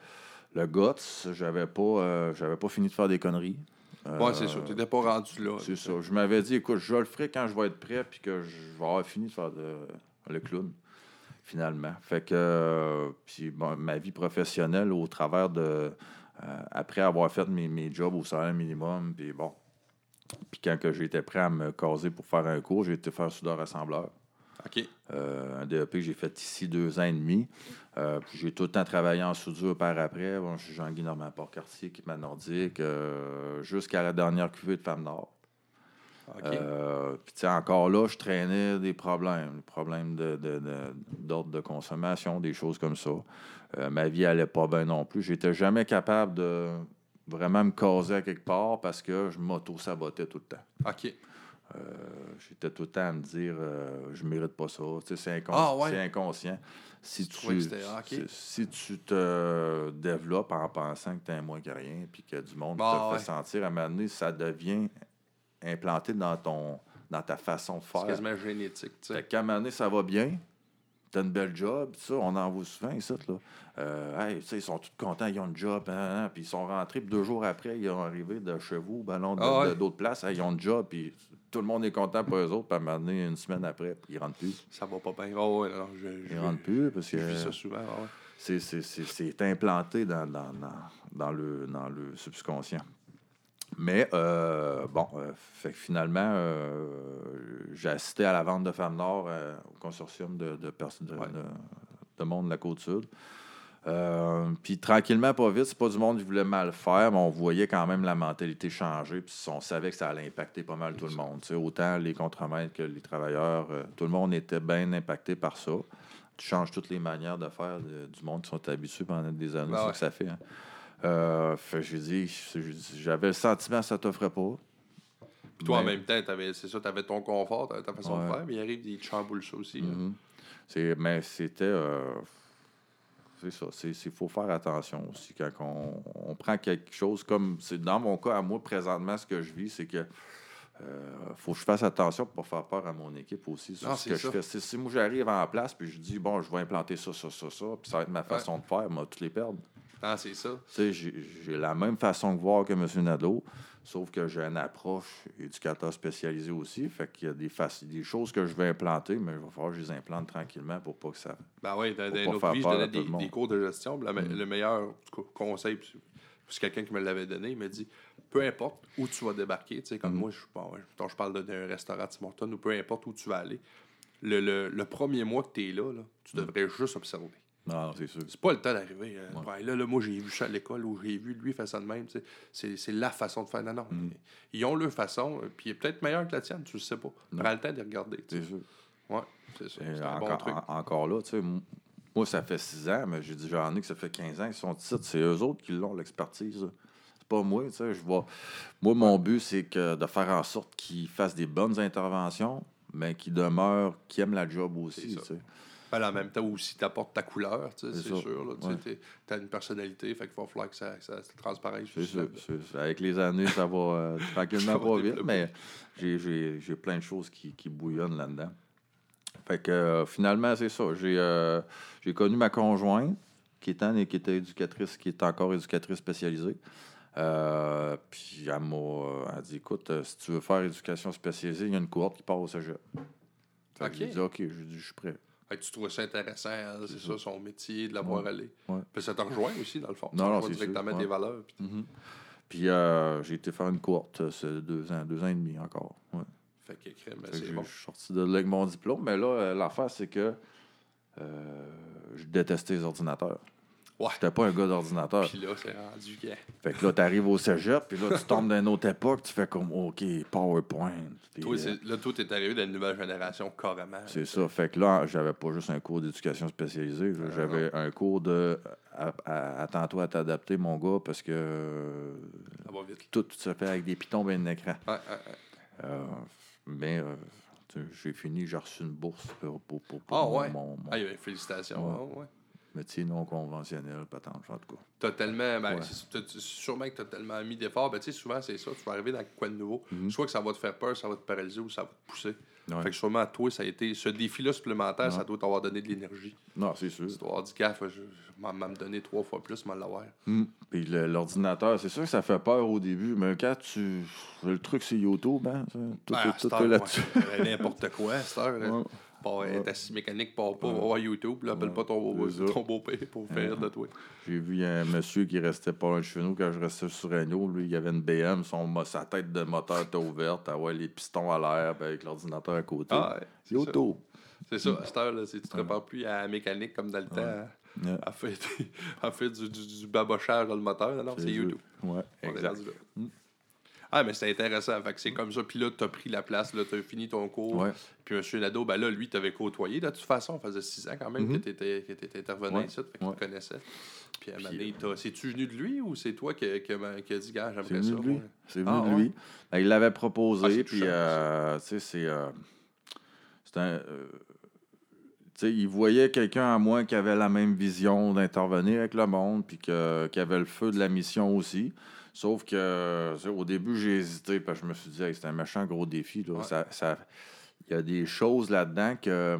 le guts. J'avais pas, j'avais pas fini de faire des conneries. Ouais, c'est sûr. Tu n'étais pas rendu là. C'est ça. Je m'avais dit, écoute, je le ferai quand je vais être prêt, puis que je vais avoir fini de faire de- le clown, finalement. Fait que, euh, puis bon, ma vie professionnelle, au travers de. euh, après avoir fait mes, mes jobs au salaire minimum, puis bon. Puis quand j'étais prêt à me caser pour faire un cours, j'ai été faire soudeur-assembleur. OK. Euh, un DEP que j'ai fait ici deux ans et demi. Euh, j'ai tout le temps travaillé en soudure par après. Bon, je suis Jean-Guy Normand Port-Cartier, équipement nordique, euh, jusqu'à la dernière cuvée de Femmes Nord. Puis encore là, je traînais des problèmes, des problèmes de- de- de- d'ordre de, consommation, des choses comme ça. Ma vie allait pas bien non plus. J'étais jamais capable de vraiment me caser à quelque part parce que je m'auto-sabotais tout le temps. OK. Euh, J'étais tout le temps à me dire euh, je mérite pas ça. C'est incons- Ah, ouais. c'est inconscient. Si tu, si- si tu te développes en pensant que tu es moins que rien puis que du monde te ouais. fait sentir, à un moment donné, ça devient implanté dans, ton, dans ta façon de C'est faire. quasiment génétique, tu Fait sais. qu'à un moment donné, ça va bien. T'as une belle job, ça, on en voit souvent ici, là. Euh, hey, tu sais, ils sont tous contents, ils ont une job, hein, hein, puis ils sont rentrés, puis deux jours après, ils ont arrivé de chez vous, Ah ouais. de- d'autres places, hey, ils ont une job, puis tout le monde est content pour eux autres, puis à un moment donné, une semaine après, ils rentrent plus. Ça va pas bien. Oh, ouais, je, je, Ils rentrent plus, parce je vis que ça souvent. ouais. c'est- c'est c'est- c'est implanté dans, dans, dans, le, dans le subconscient. Mais, euh, bon, euh, fait que finalement, euh, j'ai assisté à la vente de Femmes Nord euh, au consortium de, de, pers- de, Ouais. de- de monde de la Côte-Sud. Euh, puis tranquillement, pas vite, c'est pas du monde qui voulait mal faire, mais on voyait quand même la mentalité changer. Puis on savait que ça allait impacter pas mal tout le monde. Autant les contremaîtres que les travailleurs, euh, tout le monde était bien impacté par ça. Tu changes toutes les manières de faire de- du monde qui sont habitués pendant des années, Ben c'est ouais. que ça fait. hein. Euh, fait que j'ai dit, j'avais le sentiment que ça t'offrait pas. Puis toi, en Mais- même temps, t'avais- c'est ça, tu avais ton confort, t'avais ta façon de faire, mais il arrive, il te chamboule ça aussi. Mhm. C'est, mais c'était. C'est ça. Il faut faire attention aussi quand on, on prend quelque chose comme. c'est Dans mon cas, à moi, présentement, ce que je vis, c'est que euh, faut que je fasse attention pour ne pas faire peur à mon équipe aussi. Non, ce que je fais. Si, si moi j'arrive en place puis je dis bon, je vais implanter ça, ça, ça, ça, puis ça va être ma façon de faire, moi, toutes les perdre. Ah, c'est ça. Tu sais, j'ai j'ai la même façon de voir que M. Nadeau, sauf que j'ai une approche éducateur spécialisé aussi. Fait qu'il y a des, faci- des choses que je vais implanter, mais il va falloir que je les implante tranquillement pour pas que ça. Ben oui, dans, vie, je donnais des, le des cours de gestion. me- Mm. Le meilleur conseil, c'est- quelqu'un qui me l'avait donné, il m'a dit peu importe où tu vas débarquer, tu sais, comme Mm. moi, je, bon, mettons, je parle d'un restaurant à Tim Hortons, ou peu importe où tu vas aller, le, le- le premier mois que tu es là, là, tu Mm. devrais juste observer. Non, c'est sûr. C'est pas le temps d'arriver. euh, Ouais, là, là, moi, j'ai vu ça à l'école ou j'ai vu lui faire ça de même. C'est c'est la façon de faire. Non, non. Mm. Ils ont leur façon, euh, puis il est peut-être meilleur que la tienne, tu le sais pas. Prends le temps de regarder. C'est sûr. Ouais, c'est un bon encore, truc. en- encore là, tu sais, moi, ça fait 6 ans, mais j'ai dit, j'en ai que ça fait 15 ans sont ici. C'est eux autres qui l'ont, l'expertise. pas moi, tu sais. Je vois... Moi, mon but, c'est que de faire en sorte qu'ils fassent des bonnes interventions, mais qu'ils demeurent, qu'ils aiment la job aussi, tu sais. En même temps aussi, tu apportes ta couleur, C'est ça. sûr. Tu as une personnalité, fait qu'il va falloir que ça, ça se transparaisse. C'est sûr. Avec les années, ça va euh, tranquillement Ça pas vite, mais j'ai- plein de choses qui, qui bouillonnent là-dedans. Fait que euh, finalement, c'est ça. J'ai euh, connu ma conjointe, qui était, qui était éducatrice, qui est encore éducatrice spécialisée. Euh, puis elle m'a dit écoute, si tu veux faire éducation spécialisée, il y a une cohorte qui part au cégep. Fait que J'ai Ok. dit OK, dit je suis prêt. Tu trouves ça intéressant, elle, c'est ça, son métier, de la voir aller. Ouais. Puis ça te rejoint aussi, dans le fond. Non, non, c'est directement tes valeurs. puis tout. Puis euh, j'ai été faire une cohorte, euh, c'est deux ans, deux ans et demi encore. Ouais. Fait que crème, que c'est bon. Je suis sorti de là avec mon diplôme, mais là, euh, l'affaire, c'est que euh, je détestais les ordinateurs. Ouais. J'étais pas un gars d'ordinateur. Puis là, c'est rendu gay. Fait que là, t'arrives au cégep, puis là, tu tombes dans une autre époque, tu fais comme, OK, PowerPoint. Puis, Toi, euh, là, toi, t'es arrivé dans une nouvelle génération carrément. c'est ça. Fait que là, j'avais pas juste un cours d'éducation spécialisée, là, j'avais un cours de à- à- Attends-toi à t'adapter, mon gars, parce que euh, vite. tout se fait avec des pitons et un écran. Euh, mais euh, j'ai fini, j'ai reçu une bourse pour, pour, pour- pour Ah, mon- ouais. mon, mon Ah, ben, félicitations. Ouais. ouais, ouais. Métier non conventionnel, patente, en tout cas. T'as tellement, ben, Ouais. sûrement que tu as tellement mis d'efforts. Ben, tu sais, souvent, c'est ça. Tu vas arriver dans quoi de nouveau? Mhm. Soit que ça va te faire peur, ça va te paralyser ou ça va te pousser. Ouais. Fait que sûrement, toi, ça a été. Ce défi-là supplémentaire, ça doit t'avoir donné de l'énergie. Non, c'est sûr. Tu dois avoir dit, gaffe, je, m'en me donner trois fois plus, m'en l'avoir. Mm. Puis l'ordinateur, c'est sûr que ça fait peur au début, mais quand tu. Le truc, c'est YouTube, hein? Tout, Ben, tout- à tout heure, là-dessus. N'importe quoi, à cette heure. Pas, Ouais. Ta scie mécanique part pas, va voir YouTube, là, appelle pas ton, beau-père pour faire de toi. J'ai vu un monsieur qui restait pas loin de chez nous quand je restais sur Agneau. Lui, il avait une BM, son, sa tête de moteur était ouverte, ah ouais, les pistons à l'air, puis avec l'ordinateur à côté. Ah, c'est. YouTube. C'est ça, à cette heure, là, tu te repars plus à la mécanique comme dans le temps. hein. Ouais. À faire du, du, du babochage dans le moteur. Non, c'est YouTube. Ouais, On est exact. rendu là. Ah, mais c'est intéressant. Fait que c'est comme ça. Puis là, tu as pris la place, là, tu as fini ton cours. Ouais. Puis M. Nadeau, ben là, lui, t'avais côtoyé. De toute façon, ça faisait six ans quand même Mhm. que tu étais intervenu Ouais. ici. Fait qu'il Ouais. te connaissait. Puis à un moment donné, t'as- c'est-tu venu de lui ou c'est toi qui, qui, qui a dit, gars, j'aimerais ça? lui. C'est venu Ah, de lui. ouais. Ben, il l'avait Ah, proposé, c'est puis euh, tu sais, c'est. euh, c'est un. euh, tu sais, il voyait quelqu'un à moi qui avait la même vision d'intervenir avec le monde, puis que- qui avait le feu de la mission aussi. Sauf que, au début, j'ai hésité, parce que je me suis dit, Hey, c'est un méchant gros défi. Ouais. Ça, ça- il y a des choses là-dedans que,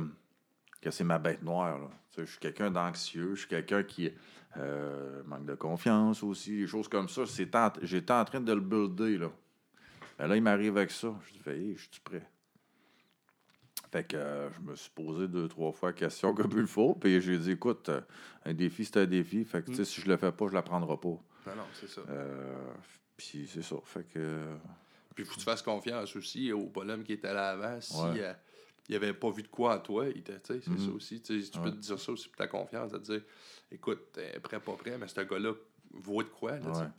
que c'est ma bête noire. je suis quelqu'un d'anxieux, je suis quelqu'un qui euh, manque de confiance aussi, des choses comme ça. J'étais en train de le builder. Là, Ben là il m'arrive avec ça. Je dis, hey, je suis prêt? Fait que euh, je me suis posé deux, trois fois la question comme il faut. Puis j'ai dit, écoute, euh, un défi, c'est un défi. Fait que, sais, si je le fais pas, je l'apprendrai pas. Non, non, c'est ça. Euh, puis c'est ça. Fait que. Puis il faut que tu fasses confiance aussi au bonhomme qui était là avant. Si Ouais. euh, il avait pas vu de quoi en toi, il était- tu sais, c'est Mhm. ça aussi. Tu peux te dire ça aussi pour ta confiance, de te dire écoute, t'es prêt, pas prêt, mais ce gars-là vaut de quoi. Là,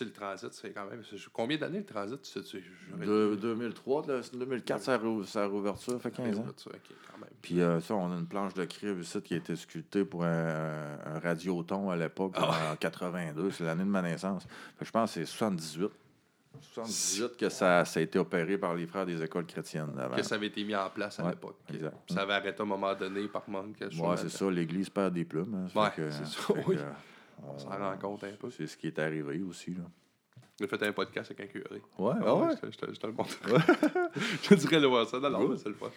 Ouais. Le transit, c'est quand même. Combien d'années le transit, tu sais, tu j'aurais De 2003, là, 2004, sa, rou- sa réouverture, ça fait 15 ans. Ça, quand même. Puis euh, ça, on a une planche de crib ici qui a été sculptée pour un, un radioton à l'époque, Ah en 82. C'est l'année de ma naissance. Je pense que c'est 78. 78 que ça, ça a été opéré par les frères des écoles chrétiennes. Avant. Que ça avait été mis en place à Ouais, l'époque. Ça avait arrêté à un moment donné par manque. Ouais, c'est ça, l'Église perd des plumes. hein, Ouais, que- ça, que, oui. euh, On s'en rend compte un peu. C'est ce qui est arrivé aussi. Là. J'ai fait un podcast avec un curé. Ouais, Ah ouais. Je, te- je te le montre. je te dirais de voir ça. Non, mais c'est le fun.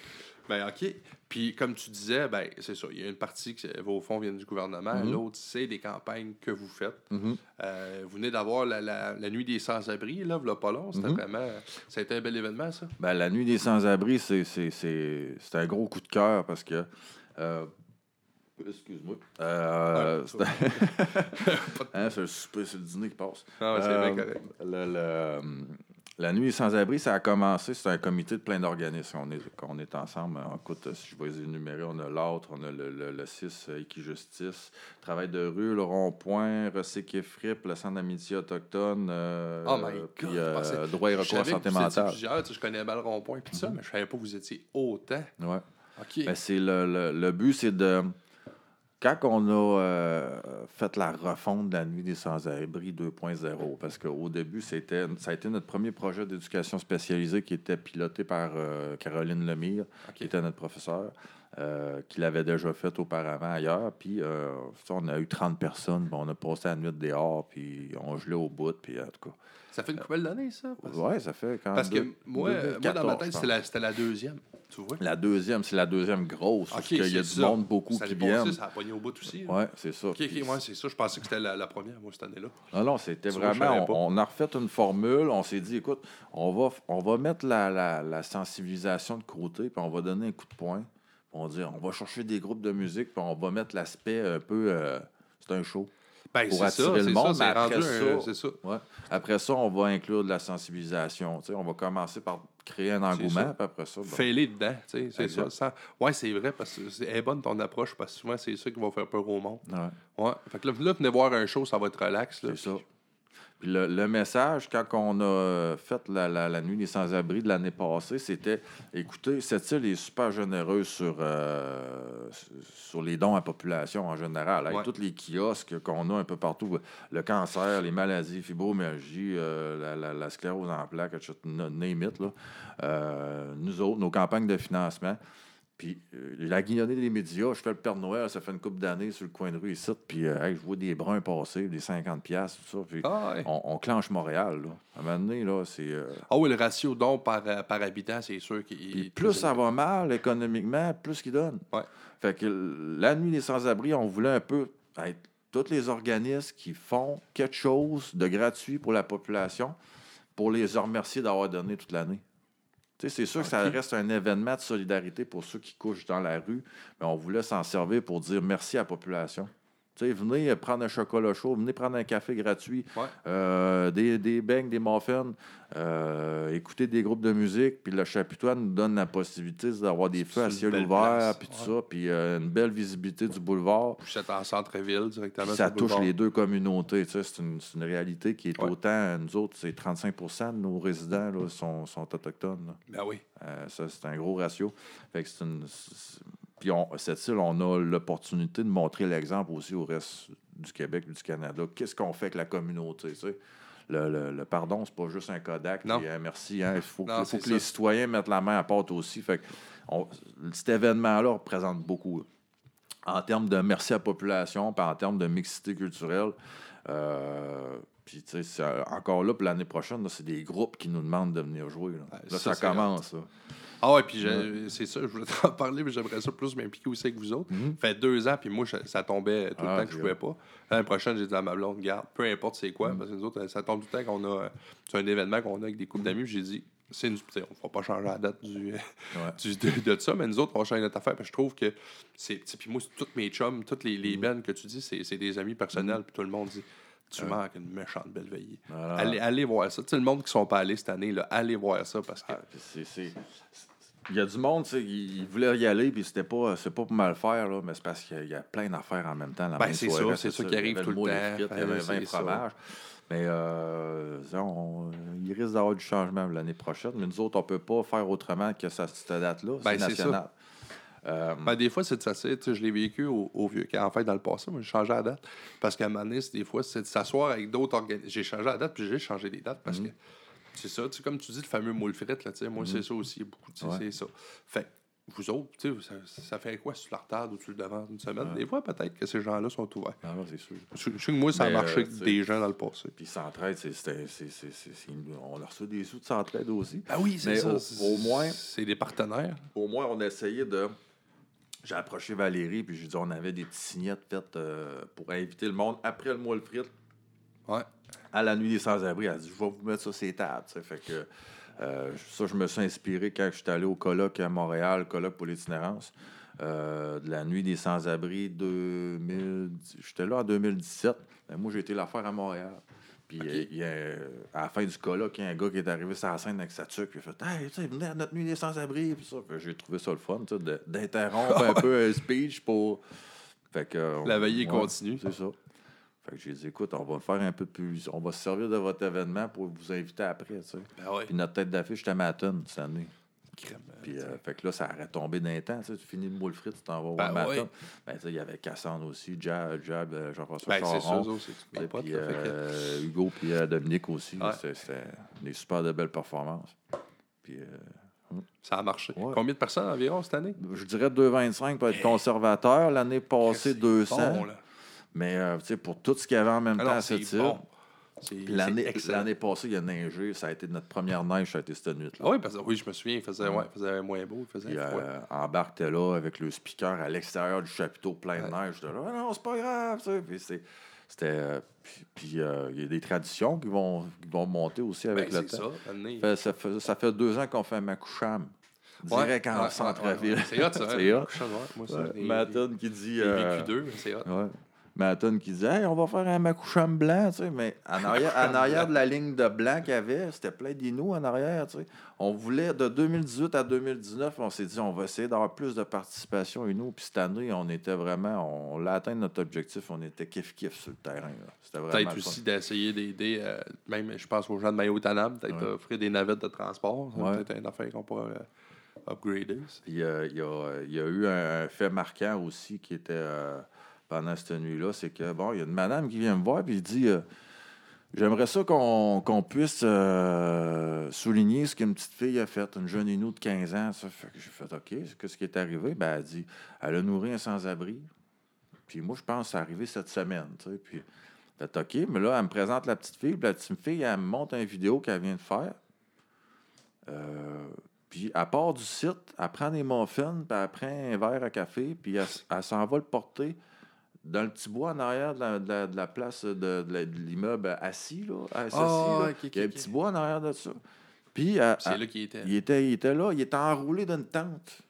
Ben, OK. Puis, comme tu disais, ben, c'est ça. Il y a une partie qui, vos fonds viennent du gouvernement. Mhm. L'autre, c'est des campagnes que vous faites. Mhm. Euh, vous venez d'avoir la, la, la nuit des sans-abri, là, v'là pas long. C'était Mhm. vraiment. Ça a été un bel événement, ça. Ben, la nuit des sans-abri, c'est, c'est, c'est, c'est un gros coup de cœur parce que. euh, excuse-moi. Euh, Ouais, hein, c'est le souper, c'est le dîner qui passe. Ah ouais, c'est Euh, bien correct. le- le- la nuit sans-abri, ça a commencé. C'est un comité de plein d'organismes. On est, on est ensemble. Écoute, si je vais les énumérer, on a l'autre, on a le, le, le 6, euh, Équijustice, Travail de rue, le Rond-Point, Recyc et Fripp, le Centre d'amitié autochtone. euh, Oh my puis, God, euh, droit et recours à santé mentale. plusieurs, tu sais, je connais bien le rond-point et tout ça, mais je savais pas que vous étiez autant. Ouais. Ben, c'est le, le but, c'est de. Quand on a euh, fait la refonte de la nuit des sans-abri 2.0, parce qu'au début, c'était, ça a été notre premier projet d'éducation spécialisée qui était piloté par euh, Caroline Lemire, qui était notre professeur, euh, qui l'avait déjà fait auparavant ailleurs. Puis, euh, on a eu 30 personnes, on a passé la nuit dehors, puis on gelait au bout, puis en tout cas. ça fait une couple d'années, ça? Ouais, ça fait quand parce que moi, moi, dans ma 2014, tête, c'était la, la deuxième. Tu vois? La deuxième, c'est la deuxième grosse, parce qu'il y a du monde beaucoup qui viennent. Ça a pogné au bout aussi. là. Ouais, c'est ça. OK, OK, ouais, c'est ça. Je pensais que c'était la, la première, moi, cette année-là. Non, non, c'était vois, vraiment. On, on a refait une formule. On s'est dit, écoute, on va, on va mettre la, la- la sensibilisation de côté, puis on va donner un coup de poing. On va dire, on va chercher des groupes de musique, puis on va mettre l'aspect un peu. euh, c'est un show. Ben, Pour c'est ça, attirer le monde, ça, mais rendu après un- ça-. Ouais. Après ça, on va inclure de la sensibilisation. On va commencer par créer un ça. engouement, puis après ça. ben, Fais-les dedans, tu sais, c'est ça. Ouais, c'est vrai, parce que c'est bonne ton approche, parce que souvent, c'est ça qui va faire peur au monde. ouais. Ouais. Fait que là, là, venez voir un show, ça va être relax. Là. C'est ça. Puis le, le message, quand on a fait la, la- la nuit des sans-abri de l'année passée, c'était écoutez, cette île est super généreuse sur, euh, sur les dons à la population en général. Avec Ouais. tous les kiosques qu'on a un peu partout, le cancer, les maladies, fibromyalgie, euh, la, la- la sclérose en plaques, etc., name it, là. Euh, nous autres, nos campagnes de financement. Puis euh, la guignonnée des médias, je fais le Père Noël, ça fait une couple d'années sur le coin de rue ici, puis euh, hey, je vois des bruns passer, des 50 pièces tout ça, puis Ah, ouais. on, on clenche Montréal, là. À un moment donné, là, c'est... euh, Ah oui, le ratio don par, par habitant, c'est sûr qu'il plus ça va mal économiquement, plus qu'ils donnent. Ouais. Fait que la nuit des sans-abri, on voulait un peu être tous les organismes qui font quelque chose de gratuit pour la population pour les remercier d'avoir donné toute l'année. C'est sûr que ça reste un événement de solidarité pour ceux qui couchent dans la rue, mais on voulait s'en servir pour dire merci à la population. Tu sais, venez prendre un chocolat chaud, venez prendre un café gratuit, Ouais. euh, des, des beignes, des muffins, euh, écouter des groupes de musique, puis le chapiteau nous donne la possibilité d'avoir des feux à ciel ouvert, puis tout ouais. ça, puis euh, une belle visibilité du boulevard. Puis c'est en centre-ville directement. Puis ça touche boulevard. les deux communautés. C'est une, une réalité qui est autant, nous autres, c'est 35% de nos résidents là, sont, sont autochtones. là. Ben oui. Euh, ça, c'est un gros ratio. Fait que c'est une. Puis on, cette île, on a l'opportunité de montrer l'exemple aussi au reste du Québec et du Canada. Qu'est-ce qu'on fait avec la communauté? tu sais? Le, le- le pardon, c'est pas juste un Kodak. Non. puis, euh, merci. hein. Il faut, Non, que ça. les citoyens mettent la main à pâte aussi. Fait que on- cet événement-là représente beaucoup. En termes de merci à la population, puis en termes de mixité culturelle. Euh, puis, tu sais, euh, encore là, pour l'année prochaine, c'est des groupes qui nous demandent de venir jouer. Là, ça, commence. là. Ah ouais, puis c'est ça, je voulais t'en parler, mais j'aimerais ça plus m'impliquer aussi avec vous autres. Mhm. Ça fait deux ans, puis moi, je- ça tombait tout le Ah, temps que je pouvais pas. L'année prochaine, j'ai dit à ma blonde, garde, peu importe c'est quoi, parce que nous autres, ça tombe tout le temps qu'on a. euh, C'est un événement qu'on a avec des couples d'amis, puis j'ai dit, c'est une, on ne va pas changer la date du, Ouais. du- de, de ça, mais nous autres, on va changer notre affaire. Puis je trouve que c'est. Puis moi, tous mes chums, toutes les, Mhm. les bennes que tu dis, c'est des amis personnels, puis tout le monde dit. Tu manques une méchante belle veillée. Voilà. Allez, allez voir ça. Tu sais, le monde qui sont pas allés cette année, là, allez voir ça parce que. Ah, Il y a du monde, tu sais, il, il voulait y aller, puis c'était pas, c'est pas pour mal faire, là, mais c'est parce qu'il y a- il y, a plein d'affaires en même temps. La Ben, c'est ça, c'est ça qui arrive tout le temps. frites, Il y avait Ben, 20 c'est ça. fromages. Mais euh, on- il risque d'avoir du changement l'année prochaine. Mais nous autres, on peut pas faire autrement que ça, cette date-là. Ben, c'est c'est national. Euh, Ben, des fois, c'est de s'asseoir. Tu sais, Je l'ai vécu au, au vieux camp. En fait, dans le passé, moi, j'ai changé la date. Parce qu'à c'est- des fois, c'est de s'asseoir avec d'autres organismes. J'ai changé la date, puis j'ai changé les dates parce que c'est ça, tu sais, comme tu dis, le fameux moule frite, là, tu sais, moi, c'est ça aussi, beaucoup, Ouais. c'est ça. Fait que vous autres, tu sais, ça, ça fait quoi sur la retarde ou tu le devances une semaine? Ouais. Des fois, peut-être que ces gens-là sont ouverts. Ah, c'est sûr. Je, sais que moi, ça a Mais, marché euh, avec sais- des gens dans le passé. Puis Centraide, c'est, c'est, c'est, c'est- c'est- on a reçu des sous de Centraide aussi. Ah oui, Mais au- au moins- C'est des partenaires. Au moins, on a essayé de. J'ai approché Valérie, puis j'ai dit on avait des petites signettes faites euh, pour inviter le monde après le moule frite Ouais. À la nuit des sans-abri. Elle a dit Je vais vous mettre ça ces tables. tu sais. Fait que euh, ça, je me suis inspiré quand je suis allé au colloque à Montréal, colloque pour l'itinérance, euh, de la nuit des sans-abri 2000. J'étais là en 2017. Ben, moi, j'ai été la faire à Montréal. Puis euh, il à la fin du colloque, il y a un gars qui est arrivé sur la scène avec sa tuque, puis il a fait Hey, tu sais, venez à notre nuit des sans-abri. Puis ça. J'ai trouvé ça le fun, d'interrompre un peu un speech pour. Fait que, La veillée continue. C'est ça. Fait que j'ai dit, écoute, on va faire un peu plus. On va se servir de votre événement pour vous inviter après, tu sais. Ben ouais. Puis notre tête d'affiche, c'était Maton cette année. Crème. Puis, euh, fait que là, ça aurait tombé d'un temps. Tu tu finis le moule frite, tu t'en vas Ben ouais. Ben, tu sais, il y avait Cassandre aussi, Jab, Jab euh, Jean-François Ben, Charon. autres, c'est Et puis euh, Hugo puis euh, Dominique aussi. Ouais. C'était des super de belles performances. Puis, euh, Ça a marché. Ouais. Combien de personnes environ cette année? je dirais 2,25 pour être conservateur. L'année passée, C'est 200. bon, là. Mais euh, pour tout ce qu'il y avait en même temps Alors, à cette c'est île. bon. L'année, passée, il a neigé. Ça a été notre première neige, ça a été cette nuit-là. Ah oui, parce que oui, je me souviens, il faisait, ouais, il faisait moins beau, il faisait Puis froid. euh, embarque là avec le speaker à l'extérieur du chapiteau plein de neige. Là, Ah non, c'est pas grave. Puis c'était. euh, puis puis, euh, il y a des traditions qui vont, qui vont monter aussi avec Ben, le c'est temps. ça. Fait- ça, fait, ça fait deux ans qu'on fait un Macoucham. Direct Ouais, en centre-ville. C'est hot, ça. C'est hot. Maton qui dit. les euh, VQ2, c'est hot. Maton qui disait, hey, on va faire un Macoucham blanc, tu sais, mais en arrière, en arrière de la ligne de blanc qu'il y avait, c'était plein d'inous en arrière, tu sais. On voulait, de 2018 à 2019, on s'est dit, on va essayer d'avoir plus de participation inou. Puis cette année, on était vraiment, on l'a atteint notre objectif, on était kiff-kiff sur le terrain. là. C'était vraiment. Peut-être aussi d'essayer d'aider, euh, même je pense aux gens de Mayo-Tanam, peut-être Ouais. offrir des navettes de transport. Ouais. peut-être une affaire qu'on pourra euh, upgrader. euh, il y, a, il y a eu un fait marquant aussi qui était euh, pendant cette nuit-là, c'est que, bon, il y a une madame qui vient me voir, puis dit euh, J'aimerais ça qu'on puisse euh, souligner ce qu'une petite fille a fait, une jeune inou de 15 ans. Ça fait que j'ai fait OK, qu'est-ce qui est arrivé? Ben, elle dit Elle a nourri un sans-abri. Puis moi, je pense que c'est arrivé cette semaine. tu sais. Puis, fait OK, mais là, elle me présente la petite fille, puis la petite fille, elle me montre une vidéo qu'elle vient de faire. Euh, puis elle part du site, elle prend des muffins, puis elle prend un verre à café, puis elle, elle s'en va le porter dans le petit bois en arrière de la, de la- de la place de, de la- de l'immeuble assis, là. à SSI, Ah, là. Il y a un petit bois en arrière de ça. Puis elle- C'est elle- là qu'il était. il, était, il était là, il était enroulé dans une tente.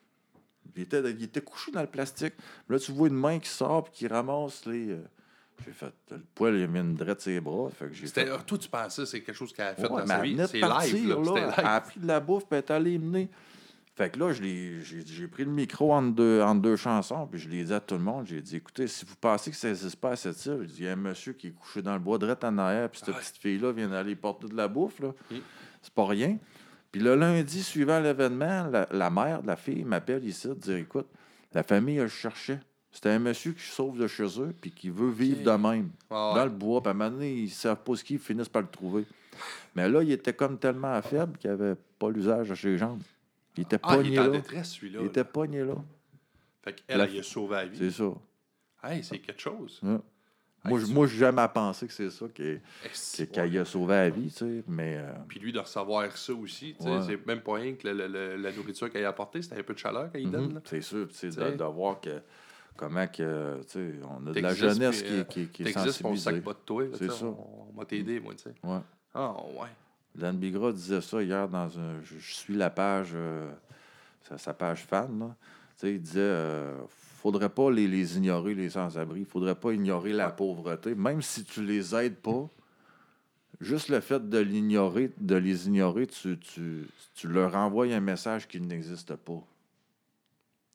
Il était, il était couché dans le plastique. Là, tu vois une main qui sort puis qui ramasse les. euh, J'ai fait. Le poil, il a mis une drette sur ses bras. Fait que j'ai C'était- fait. Toi, tu pensais c'est quelque chose qu'elle a fait Ouais, dans sa vie. C'est partir, live, là. Elle a pris de la bouffe, puis elle est allée mener. Fait que là, j'ai j'ai pris le micro entre deux, entre deux chansons, puis je l'ai dit à tout le monde. J'ai dit, écoutez, si vous pensez que ça n'existe pas à cette île, il y a un monsieur qui est couché dans le bois droit en arrière, puis cette Ouais. petite fille-là vient d'aller porter de la bouffe, là. C'est pas rien. Puis le lundi suivant l'événement, la, la mère de la fille m'appelle ici, dit, écoute, la famille, elle cherchait. C'était un monsieur qui sauve de chez eux, puis qui veut vivre de même Ah, dans ouais. le bois. Puis à un moment donné, ils ne savent pas ce qu'ils finissent par le trouver. Mais là, il était comme tellement faible qu'il n'avait pas l'usage de ses jambes. Il était Ah, il pogné en là. détresse, celui-là. Il était pogné là. Fait qu'elle, La- elle, il a sauvé la vie. C'est ça. Hey, c'est quelque chose. Ouais. Moi, tu- je- moi, j'ai jamais pensé que c'est ça qui Est-ce- qui- a sauvé la vie, tu sais. Mais euh, Puis lui, de recevoir ça aussi, tu sais, Ouais. c'est même pas rien que le- le- le- la nourriture qu'il a apportée, c'était un peu de chaleur qu'il donne. mhm, c'est sûr. puis c'est de, T'sais. de voir que comment que, tu sais, on a de la T'existes, jeunesse puis, qui, euh, qui, qui est T'existes, on se sac sensibilisée. pas de toi. là, C'est tu sais, ça. On, on m'a t'aider, moi, tu sais. Ouais. Ah, ouais. Dan Bigra disait ça hier dans un. Je, je suis la page, euh, sa, sa page fan. Là. Tu sais, il disait euh, faudrait pas les, les ignorer, les sans-abri. faudrait pas ignorer la pauvreté. Même si tu les aides pas, juste le fait de l'ignorer, de les ignorer, tu, tu, tu leur envoies un message qui n'existe pas.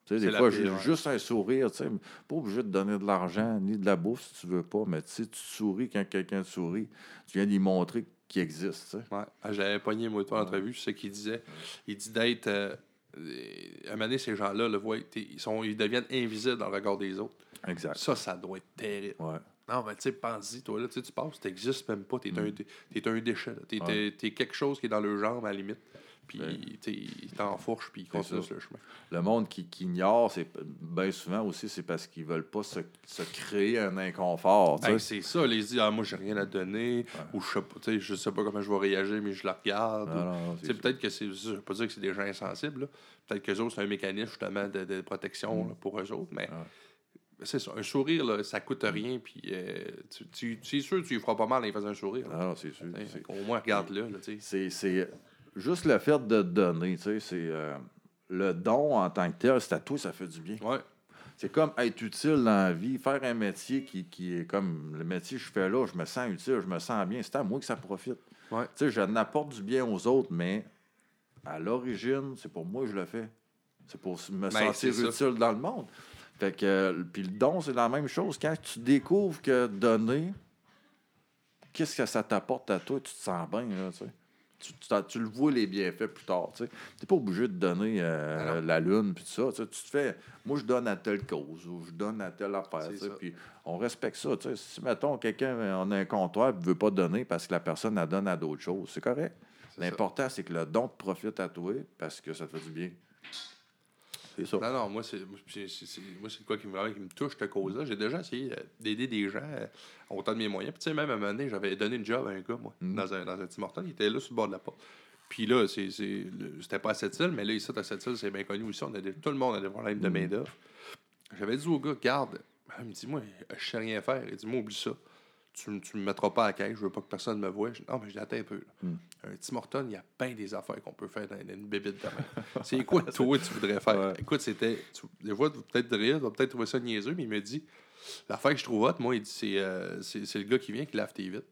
Tu sais, des fois, pire, j'ai ouais. juste un sourire, tu sais, pas obligé de donner de l'argent ni de la bouffe si tu veux pas, mais tu sais, tu souris quand quelqu'un sourit, tu viens d'y montrer qu'il existe. tu sais. Ouais. Ah, J'avais pogné, moi, toi, en entrevue, c'est ce qu'il disait. Il dit d'être. euh, euh, à un moment donné, ces gens-là, le voient, ils, sont, ils deviennent invisibles dans le regard des autres. Exact. Ça, ça doit être terrible. Ouais. Non, mais tu sais, pense-y, toi, là, tu sais, tu passes, t'existes même pas, t'es un, t'es- t'es un déchet, Ouais. t'es- t'es quelque chose qui est dans le genre, à la limite. Puis, Ouais. tu sais, il t'enfourche, puis il C'est continue ça. sur le chemin. Le monde qui, qui ignore, c'est bien souvent aussi, c'est parce qu'ils veulent pas se, se créer un inconfort. Ben, c'est ça, les dit, ah, moi, j'ai rien à donner, ou je sais pas, je sais pas comment je vais réagir, mais je la regarde. Ou- peut-être que c'est. Je veux pas dire que c'est des gens insensibles. Peut-être que autres, c'est un mécanisme, justement, de, de protection là, pour eux autres, mais. Mm. Ouais. C'est ça, un sourire, là, ça coûte rien, puis euh, tu, tu, c'est sûr que tu lui feras pas mal en faisant un sourire. Non, non, c'est sûr. Au moins, regarde-le, c'est juste le fait de donner, tu sais, c'est euh, le don en tant que tel, c'est à toi, ça fait du bien. Ouais. C'est comme être utile dans la vie, faire un métier qui, qui est comme le métier que je fais là, je me sens utile, je me sens bien, c'est à moi que ça profite. Ouais. Tu sais, je n'apporte du bien aux autres, mais à l'origine, c'est pour moi que je le fais. C'est pour me Ben, sentir ça. utile dans le monde. Fait que, euh, puis le don, c'est la même chose. Quand tu découvres que donner, qu'est-ce que ça t'apporte à toi, tu te sens bien, là, tu sais. Tu, tu tu le vois les bienfaits plus tard, tu. T'es pas obligé de donner euh, Ah la lune puis tout ça, tu te fais, moi je donne à telle cause ou je donne à telle affaire. Puis on respecte ça, tu sais. Si mettons quelqu'un on a un comptoir et veut pas donner parce que la personne la donne à d'autres choses, c'est correct. L'important c'est que le don te profite à toi parce que ça te fait du bien. C'est ça. Non, non, moi, c'est quoi qui me, vraiment qui me touche, cette cause-là. J'ai déjà essayé d'aider des gens euh, autant de mes moyens. Puis, tu sais, même à un moment donné, j'avais donné une job à un gars, moi, Mm. dans, un, dans un Tim. Il était là sur le bord de la porte. Puis là, c'est, c'est, le- c'était pas à cette île, mais là, ici, à cette île, c'est bien connu aussi. On a des- tout le monde a des problèmes Mm. de main-d'œuvre. J'avais dit au gars, garde, il me dit, moi, je sais rien faire. Il dit, moi, oublie ça. Tu, tu me mettras pas à caisse, je veux pas que personne me voie. Je non, mais je dis, attends un peu. là. Mm. Un Tim Hortons, il y a plein des affaires qu'on peut faire dans, une bébite de. C'est quoi, toi, tu voudrais faire? Ouais. Écoute, c'était. tu- Des fois, peut-être rire, tu vas peut-être trouver ça niaiseux, mais il me dit l'affaire que je trouve hot, moi, il dit c'est, euh, c'est, c'est le gars qui vient qui lave tes vitres.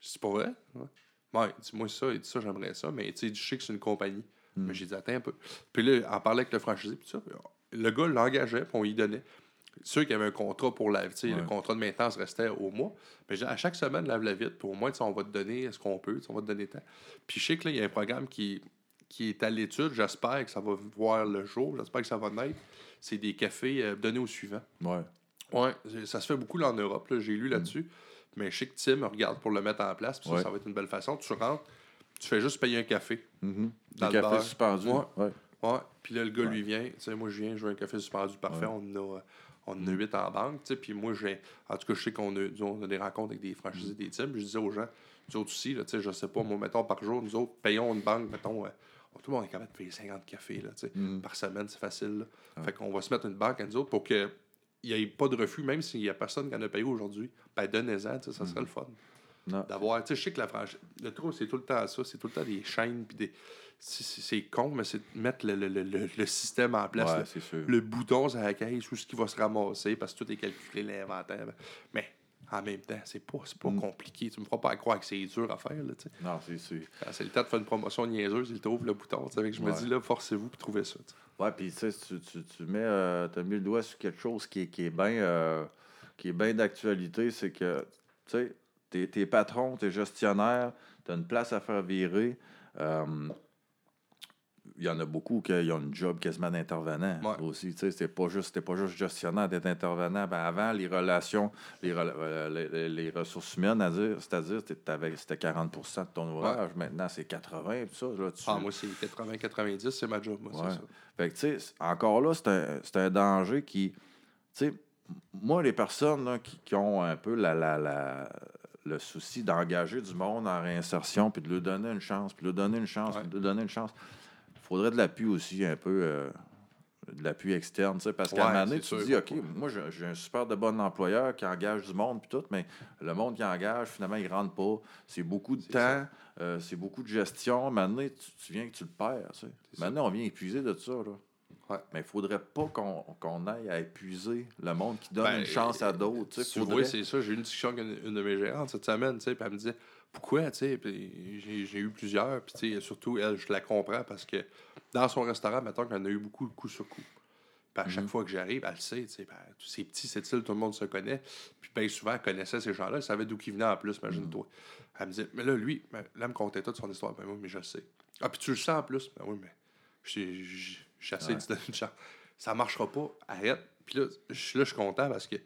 Je dis c'est pas vrai? Ouais. Ouais, il dit moi ça, il dit ça, j'aimerais ça, mais tu sais, je sais que c'est une compagnie. Mais j'ai dit attends un peu. Puis là, en parlait avec le franchisé, puis ça, le gars l'engageait, puis on y donnait. Ceux qui avaient un contrat pour laver, tu sais, le Ouais. contrat de maintenance restait au mois. Mais à chaque semaine, lave la vitre, puis au moins, on va te donner ce qu'on peut, on va te donner tant. Puis je sais que là, il y a un programme qui, qui est à l'étude, j'espère que ça va voir le jour, j'espère que ça va naître. C'est des cafés euh, donnés au suivant. Ouais. Ouais, ça se fait beaucoup là, en Europe, j'ai lu là-dessus. Mais je sais que Tim regarde pour le mettre en place, puis ça, Ouais. ça va être une belle façon. Tu rentres, tu fais juste payer un café. Mhm. Dans Des le cafés bar. suspendus. Ouais. Ouais. Ouais. Puis là, le gars, Ouais. lui vient. Tu sais, moi, je viens, je veux un café suspendu parfait. Ouais. On a, euh, on en a huit en banque. Tu sais, puis moi, j'ai. En tout cas, je sais qu'on a, on a des rencontres avec des franchisés, Mm. des types. Je disais aux gens, nous autres aussi, là, tu sais, je sais pas, moi, mettons, par jour, nous autres, payons une banque, mettons. euh, tout le monde est capable de payer 50 cafés, là, tu sais. Mm. Par semaine, c'est facile. là. Fait qu'on va se mettre une banque à nous autres pour que. Il n'y ait pas de refus, même s'il n'y a personne qui en a payé aujourd'hui. Ben, donnez-en, ça Mm. serait le fun d'avoir. Tu sais, je sais que la franchise. Le trou, c'est tout le temps ça. C'est tout le temps des chaînes. Puis des. C'est, con, mais c'est de mettre le, le, le, le- système en place. Ouais, le, c'est sûr. le bouton sur la caisse, où ce qui va se ramasser, parce que tout est calculé, l'inventaire. Mais en même temps, c'est pas, pas Mm. compliqué. Tu me feras pas croire que c'est dur à faire. Là, tu. Non, c'est sûr. Quand c'est le temps de faire une promotion niaiseuse, il trouve le bouton. tu. Fait que je me dis, là, forcez-vous pour trouver ça. tu sais. Ouais, puis tu sais, tu, tu, tu mets, euh, as mis le doigt sur quelque chose qui est, qui est bien euh, qui est bien d'actualité, c'est que, tu sais, t'es, t'es patron, t'es gestionnaire, t'as une place à faire virer. euh, il y en a beaucoup qui ont une job quasiment d'intervenant Ouais. aussi. Tu sais, c'est pas juste, t'es pas juste gestionnaire d'être intervenant. Ben, avant, les relations, les, euh, les, les- les ressources humaines, à dire, c'est-à-dire, c'était 40% de ton ouvrage. Maintenant, c'est 80 tout ça. Là, tu- Ah, moi, c'est 80-90, c'est ma job. Moi, Ouais. c'est ça. Fait que, tu sais, encore là, c'est un, un danger qui. Tu sais, moi, les personnes là, qui, qui ont un peu la, la, la- le souci d'engager du monde en réinsertion, puis de lui donner une chance, puis de lui donner une chance, Ouais. puis de lui donner une chance, faudrait de l'appui aussi, un peu. euh, de l'appui externe, tu sais, parce qu'à un moment donné, tu te sûr. dis, OK, moi, j'ai un super de bon employeur qui engage du monde, puis tout, mais le monde qui engage, finalement, il ne rentre pas. C'est beaucoup de temps, euh, c'est beaucoup de gestion. Maintenant, tu, tu viens que tu le perds. Maintenant, on vient épuiser de ça, là. Ouais. Mais il faudrait pas qu'on aille à épuiser le monde qui donne Ben, une chance à d'autres. Tu faudrait- vois, c'est ça. J'ai eu une discussion avec une, une de mes gérantes cette semaine, tu sais, puis elle me disait pourquoi, tu sais, j'ai eu plusieurs, puis tu sais, surtout elle, je la comprends parce que dans son restaurant, mettons qu'on a eu beaucoup de coups sur coup. Puis à chaque Mhm. fois que j'arrive, elle le sait, tu sais, ben, tous ces petits, cette île, tout le monde se connaît. Puis bien souvent, elle connaissait ces gens-là, elle savait d'où ils venaient en plus, imagine-toi. Mhm. Elle me disait, mais là, lui, ben, là, elle me contait toute son histoire. Ben oui, mais je le sais. Ah, puis tu le sens en plus. Ben oui, mais j'ai- de Ouais. te donner une chance. Ça marchera pas, arrête. Puis là, je, là, je suis content parce que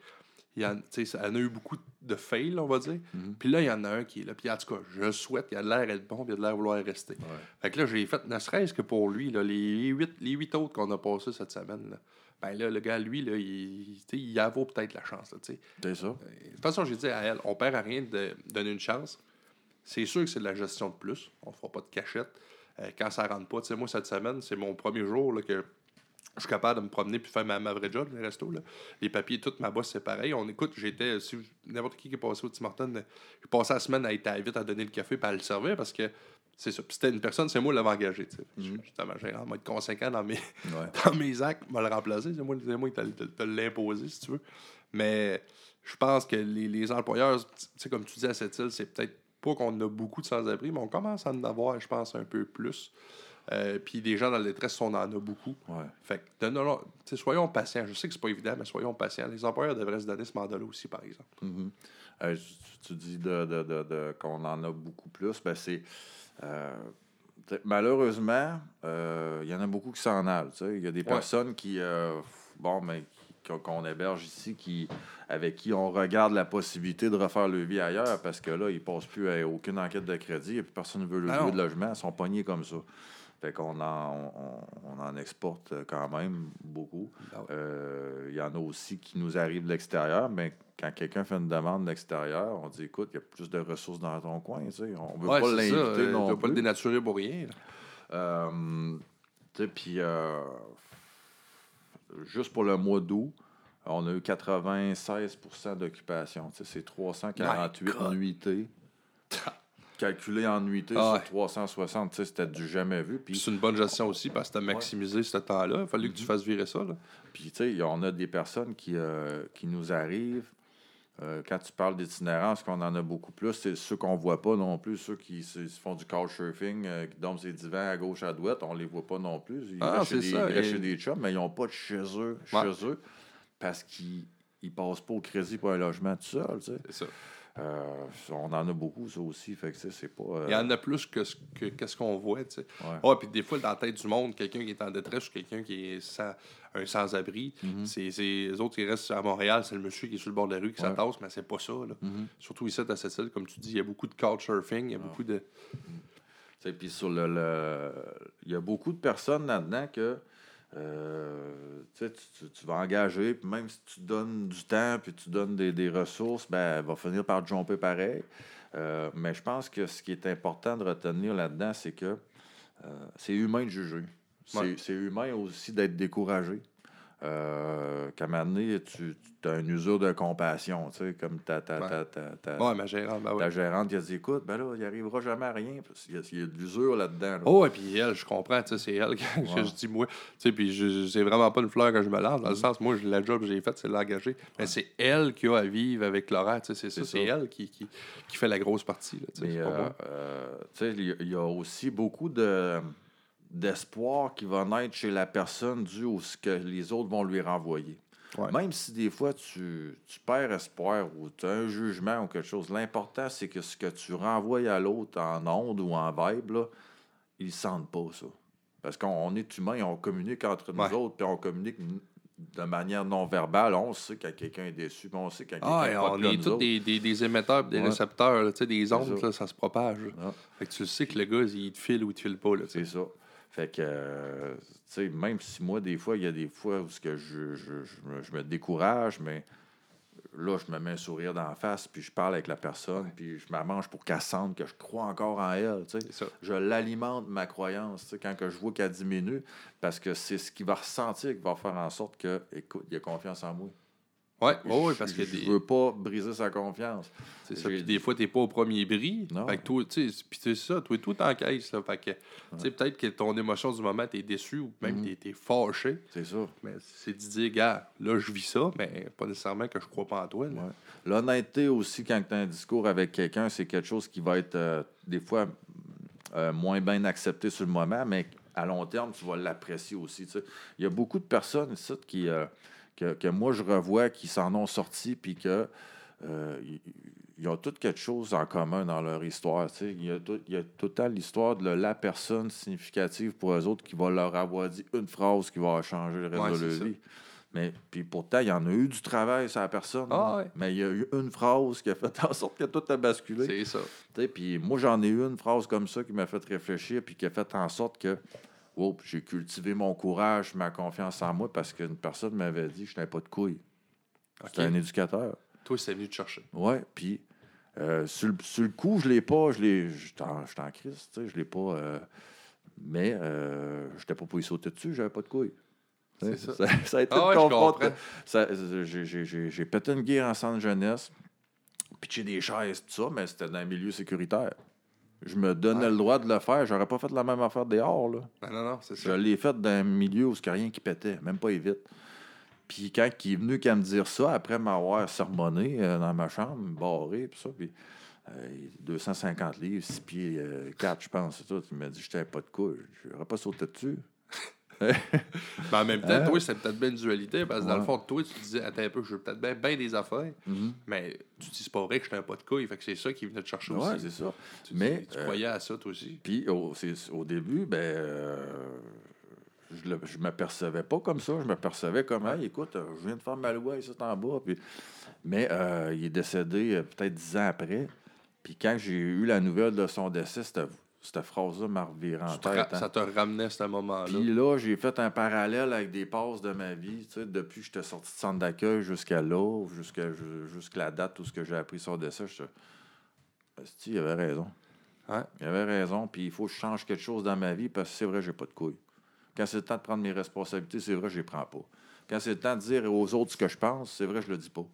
il y en, ça a eu beaucoup de fails, on va dire. Mhm. Puis là, il y en a un qui est là. Puis en tout cas, je souhaite, il a de l'air être bon, puis il a de l'air vouloir rester. Fait que là, j'ai fait, ne serait-ce que pour lui, là, les, huit, les huit autres qu'on a passés cette semaine, là, ben là, le gars, lui, là, il, il en vaut peut-être la chance. C'est ça. Euh, De toute façon, j'ai dit à elle, on perd à rien de donner une chance. C'est sûr que c'est de la gestion de plus. On ne fera pas de cachette. Euh, quand ça rentre pas, tu sais, moi, cette semaine, c'est mon premier jour là, que je suis capable de me promener puis faire ma, ma vraie job, le resto. Là. Les papiers, toute ma bosse, c'est pareil. On écoute, j'étais, si n'importe qui qui est passé au Tim Hortons, euh, j'ai passé la semaine à être à vite à donner le café puis à le servir parce que c'est ça. Puis c'était une personne, c'est moi qui l'avais engagé. j'ai en mode conséquent dans mes, Ouais. dans mes actes, m'a le remplacer. C'est moi, moi qui te, imposé, si tu veux. Mais je pense que les, les employeurs, tu sais, comme tu dis à cette île, c'est peut-être pas qu'on a beaucoup de sans-abri, mais on commence à en avoir, je pense, un peu plus. Euh, puis des gens dans la détresse, on en a beaucoup. Ouais. Fait que, soyons patients. Je sais que c'est pas évident, mais soyons patients. Les employeurs devraient se donner ce mandat-là aussi, par exemple. Mhm. Euh, tu, dis de, de- de- de- qu'on en a beaucoup plus. Ben c'est, euh, malheureusement, il y en a beaucoup qui s'en allent. Il y a des personnes qui, bon, mais qui- qu'on héberge ici, qui, avec qui on regarde la possibilité de refaire le vie ailleurs parce que là, ils ne passent plus à aucune enquête de crédit et puis personne ne veut le non. de logement. Ils sont pognés comme ça. Fait qu'on en, on, on en exporte quand même beaucoup. Ouais. Euh, Il y en a aussi qui nous arrivent de l'extérieur, mais quand quelqu'un fait une demande de l'extérieur, on dit écoute, il y a plus de ressources dans ton coin. Tu sais. On ne veut Ouais, pas l'inviter euh, non tu vas pas le dénaturer pour rien. Euh, puis euh, juste pour le mois d'août, on a eu 96% d'occupation. C'est 348 My God. nuitées. Calculé en nuitées Ah ouais. sur 360, tu sais, c'était du jamais vu. Puis c'est une bonne gestion aussi parce que tu as maximisé ce temps-là. Il fallait que tu fasses virer ça. Là. Puis, tu sais, on a des personnes qui, euh, qui nous arrivent. Euh, quand tu parles d'itinérance, qu'on en a beaucoup plus, c'est ceux qu'on voit pas non plus, ceux qui se, font du couchsurfing, euh, qui dorment ses divans à gauche, à droite, on les voit pas non plus. Ils Ah, restent chez des, ils et- des chums, mais ils n'ont pas de chez eux, Ouais. chez eux parce qu'ils ne passent pas au crédit pour un logement tout seul. C'est ça. Euh, on en a beaucoup, ça aussi. Fait que, c'est pas. euh, Il y en a plus que ce que- qu'est-ce qu'on voit. tu sais. Ouais. Puis des fois, dans la tête du monde, quelqu'un qui est en détresse ou quelqu'un qui est sans, un sans-abri, Mhm. c'est c'est- les autres qui restent à Montréal, c'est le monsieur qui est sur le bord de la rue qui Ouais. s'attasse, mais c'est pas ça. Là. Mhm. Surtout ici, à cette île, comme tu dis, il y a beaucoup de couchsurfing, il y a beaucoup de. Puis sur le, le- Il y a beaucoup de personnes là-dedans que euh, tu, tu- vas engager, puis même si tu donnes du temps, puis tu donnes des, des ressources, ben, elle va finir par te jumper pareil. Euh, mais je pense que ce qui est important de retenir là-dedans, c'est que euh, c'est humain de juger. C'est Ouais. c'est humain aussi d'être découragé. Euh, qu'à un moment donné, tu, as une usure de compassion, tu sais, comme ta, ta, ta, ta- ta- Ouais, ma gérante, ben ouais. ta gérante qui a dit écoute, ben là, il arrivera jamais à rien. Parce qu'il y a, y de l'usure là-dedans. là. Oh, et puis elle, je comprends, tu sais, c'est elle que Ouais. je dis, moi. Tu sais, puis je- c'est vraiment pas une fleur que je me lance, dans le sens, moi, la job que j'ai faite, c'est l'engager. Mais c'est elle qui a à vivre avec l'horaire, tu sais, c'est ça, elle qui, qui, qui fait la grosse partie, là, tu sais, euh, euh, tu sais, il y a- il y, a aussi beaucoup de d'espoir qui va naître chez la personne dû à ce que les autres vont lui renvoyer. Ouais. Même si des fois tu, tu perds espoir ou tu as un jugement ou quelque chose, l'important c'est que ce que tu renvoies à l'autre en onde ou en vibe, là, ils ne sentent pas ça. Parce qu'on on est humain et on communique entre nous Ouais. autres, puis on communique de manière non verbale. On sait quand quelqu'un est déçu, puis on sait quand quelqu'un Ah, est on est tous des, des, des émetteurs, des Ouais. récepteurs, là, des ondes, ça. là, ça se propage. Fait que tu sais que le gars, il te file ou il te file pas. C'est ça. Fait que, euh, tu sais, même si moi, des fois, il y a des fois où que je, je, je me, je me décourage, mais là, je me mets un sourire d'en face, puis je parle avec la personne, puis je m'arrange pour qu'elle sente que je crois encore en elle, tu sais. Ça. Je l'alimente, ma croyance, tu sais, quand que je vois qu'elle diminue, parce que c'est ce qu'il va ressentir qui va faire en sorte que, écoute, il a confiance en moi. Ouais, Je- parce que je des, veux pas briser sa confiance. c'est ça. Puis des fois, t'es pas au premier bris. Non. Fait que toi, tu sais, puis c'est ça, toi, tout t'encaisses, là. Fait que, tu sais, peut-être que ton émotion du moment, t'es déçu ou même Mhm. t'es, t'es fâché. C'est ça. Mais c'est de dire, gars, là, je vis ça, mais pas nécessairement que je crois pas en toi. Ouais. L'honnêteté aussi, quand tu as un discours avec quelqu'un, c'est quelque chose qui va être euh, des fois euh, moins bien accepté sur le moment, mais à long terme, tu vas l'apprécier aussi. tu sais. Il y a beaucoup de personnes ici qui, euh, que, que moi je revois qui s'en ont sorti puis que euh, ils- ils ont toutes quelque chose en commun dans leur histoire. Il y a tout, il y a tout le temps l'histoire de la personne significative pour eux autres qui va leur avoir dit une phrase qui va changer le reste Ouais, de leur ça. vie. Mais puis pourtant, il y en a eu du travail sur la personne. Ah ouais. Mais il y a eu une phrase qui a fait en sorte que tout a basculé. C'est ça. Puis moi, j'en ai eu une phrase comme ça qui m'a fait réfléchir puis qui a fait en sorte que oh, j'ai cultivé mon courage, ma confiance en moi parce qu'une personne m'avait dit que je n'avais pas de couilles. C'était Ok. un éducateur. Toi, c'est venu te chercher. Ouais, puis euh, sur, le- sur le coup, je l'ai pas, je l'ai. J'étais en, en crise, tu sais, je l'ai pas. euh, mais euh, j'étais pas pour y sauter dessus, j'avais pas de couilles. C'est ça. Ça, a été Ah ouais, une je j'ai pété une guerre en centre jeunesse, pitché des chaises, tout ça, mais c'était dans un milieu sécuritaire. Je me donnais Ouais. le droit de le faire, j'aurais pas fait la même affaire dehors, là. Non, non, non, c'est Je l'ai fait dans un milieu où il n'y a rien qui pétait, même pas vite. Puis quand il est venu qu'à me dire ça, après m'avoir sermonné euh, dans ma chambre, barré, puis ça, puis euh, 250 livres, 6 pieds 4, je pense, tout. Il m'a dit, je t'avais pas de couilles, je n'aurais pas sauté dessus. Mais en même temps, Hein? toi, c'est peut-être bien une dualité, parce que dans le fond, toi, tu disais, attends un peu, je veux peut-être bien ben des affaires, mais tu dis, c'est pas vrai que je n'ai pas de couilles, fait que c'est ça qui venait te chercher Ouais, aussi. c'est ça. Tu, Mais, tu euh, croyais à ça, toi aussi. Puis au, début, ben, euh, je ne je m'apercevais pas comme ça. Je m'apercevais comme, hey, écoute, euh, je viens de faire ma loi ici en bas. Puis, mais euh, il est décédé euh, peut-être dix ans après. Puis quand j'ai eu la nouvelle de son décès, cette, phrase-là m'a reviré en tête. hein. Ça te ramenait à ce moment-là. Puis là, j'ai fait un parallèle avec des passes de ma vie. Tu sais, depuis que j'étais sorti de centre d'accueil jusqu'à là, jusqu'à ju- jusqu'à la date où ce que j'ai appris son décès, je il avait raison. Ouais. Il avait raison, puis il faut que je change quelque chose dans ma vie parce que c'est vrai, j'ai pas de couilles. Quand c'est le temps de prendre mes responsabilités, c'est vrai, je les prends pas. Quand c'est le temps de dire aux autres ce que je pense, c'est vrai, je le dis pas.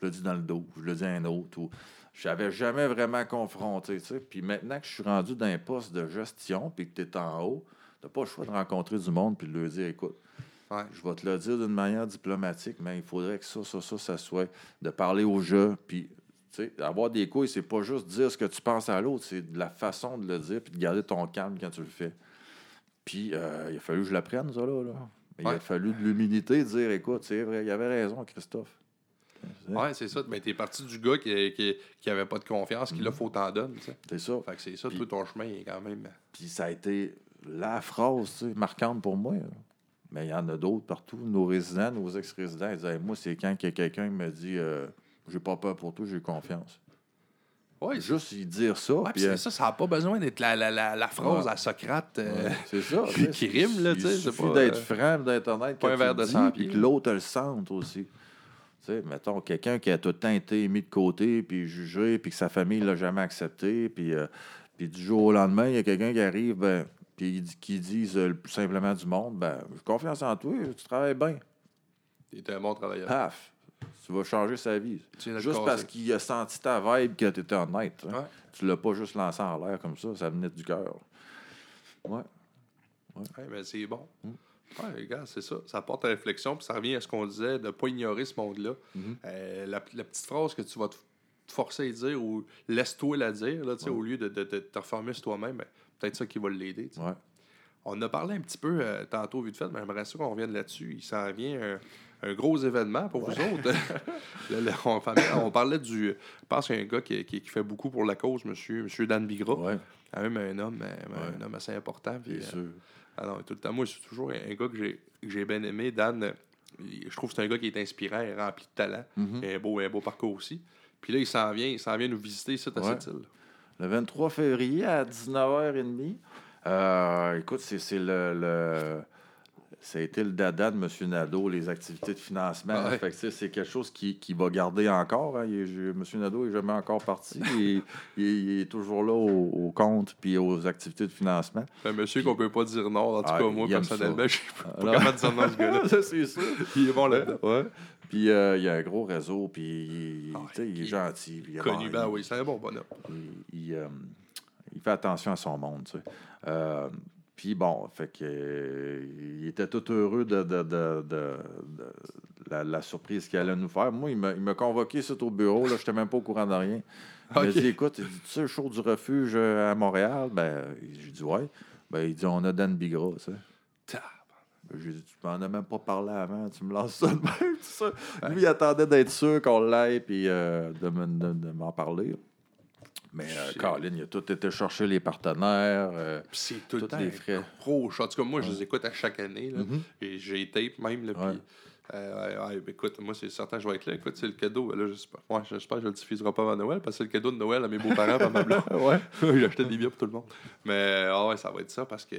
Je le dis dans le dos, je le dis à un autre. Ou... Je n'avais jamais vraiment confronté. Puis maintenant que je suis rendu dans un poste de gestion, puis que tu es en haut, tu n'as pas le choix de rencontrer du monde puis de leur dire écoute, Ouais. je vais te le dire d'une manière diplomatique, mais il faudrait que ça, ça, ça, ça soit de parler au jeu. Puis, avoir des couilles, c'est pas juste dire ce que tu penses à l'autre, c'est de la façon de le dire puis de garder ton calme quand tu le fais. Puis, euh, il a fallu que je l'apprenne, ça, là. là. Mais Il a fallu de l'humilité, de dire écoute, c'est vrai, il avait raison, Christophe. Ouais, c'est ça. Mais t'es parti du gars qui, qui, qui avait pas de confiance, qui là, faut t'en donner. C'est ça. Fait que c'est ça, toi, ton chemin est quand même. Puis ça a été la phrase marquante pour moi. là. Mais il y en a d'autres partout. Nos résidents, nos ex-résidents, ils disaient Moi, c'est quand que quelqu'un me dit euh, J'ai pas peur pour toi, j'ai confiance. Ouais, Juste y dire ça. Ouais, euh, ça, ça n'a pas besoin d'être la, la, la, la phrase Ouais. à Socrate. euh, ouais, c'est ça. qui- rime, là, tu sais, Il c'est suffit d'être euh, franc, d'être honnête. pas un verre de 100 Puis que l'autre le sente aussi. Tu sais, mettons, quelqu'un qui a tout le temps été mis de côté, puis jugé, puis que sa famille ne l'a jamais accepté, puis, euh, puis du jour au lendemain, il y a quelqu'un qui arrive, ben, puis il dit- qui disent euh, le plus simplement du monde, ben, j'ai confiance en toi, tu travailles bien. T'es un bon travailleur. Paf, tu vas changer sa vie. Tu le Juste parce qu'il a senti ta vibe que tu étais honnête. hein. Ouais. Tu l'as pas juste lancé en l'air comme ça, ça venait du cœur. Ouais. Ouais, mais c'est bon. Mm. Ouais, regarde, c'est ça. Ça porte à réflexion, puis ça revient à ce qu'on disait de ne pas ignorer ce monde-là. Mhm. Euh, la, la petite phrase que tu vas te, forcer à dire ou laisse-toi la dire, là, Ouais. au lieu de, de- de te reformer sur toi-même, ben, peut-être ça qui va l'aider. Ouais. On a parlé un petit peu euh, tantôt, vite fait, mais j'aimerais ça qu'on revienne là-dessus. Il s'en vient un, un gros événement pour vous autres. On, parlait, on parlait du. Je pense qu'il y a un gars qui, qui- qui fait beaucoup pour la cause, monsieur, monsieur Dan Bigra. Quand même un homme, euh, un, homme assez important. bien euh, sûr. Ah non, tout le temps, moi, c'est toujours un gars que j'ai, que j'ai bien aimé. Dan, je trouve que c'est un gars qui est inspirant et rempli de talent. Mhm. Et un beau, un beau parcours aussi. Puis là, il s'en vient, il s'en vient nous visiter ici à Ouais. cette île. Le 23 février à 19h30. Euh, écoute, c'est c'est le, le- Ça a été le dada de M. Nadeau, les activités de financement. Ah ouais. Fait que, tu sais, c'est quelque chose qui, qui va garder encore. hein. Est- je- M. Nadeau n'est jamais encore parti. il, il- il est toujours là au, au compte puis aux activités de financement. Un monsieur qu'on peut pas dire non. En tout Ah, cas, moi, personnellement, je sais pas comment dire non ce gars-là. Ça, c'est sûr. Il est bon là-dedans. Ouais. Puis euh, il a un gros réseau, puis il, Ah, il est il- gentil. puis Connu, ben oui, c'est un bon bonhomme. il, euh, il fait attention à son monde, tu sais. Euh, puis bon, fait que euh, il était tout heureux de, de, de- de- de la, la surprise qu'il allait nous faire. Moi, il m'a m'a convoqué ici au bureau, là, je n'étais même pas au courant de rien. Il m'a Ok. dit Écoute, tu sais, le show du refuge euh, à Montréal? Ben, j'ai dit Ouais. Ben, il dit On a Dan Bigra. Ben, J'ai dit, tu m'en as même pas parlé avant, tu me lances ça de même, tout ça. Lui, il attendait d'être sûr qu'on l'aille puis euh, de, me- de- de m'en parler. Mais euh, Colin, il a tout été chercher les partenaires. euh, c'est tout le temps les frais. gros show. En tout cas, moi, je les écoute à chaque année. là. Mhm. Et j'ai tape même. Là, Ouais. Euh, ouais, ouais, ben, écoute, moi, c'est certain que je vais être là. Écoute, c'est le cadeau. Là, j'espère, ouais, j'espère que je le diffuserai pas avant Noël parce que c'est le cadeau de Noël à mes beaux-parents à ma blonde. Ouais. J'ai acheté des billets pour tout le monde. Mais ah ouais, ça va être ça parce que.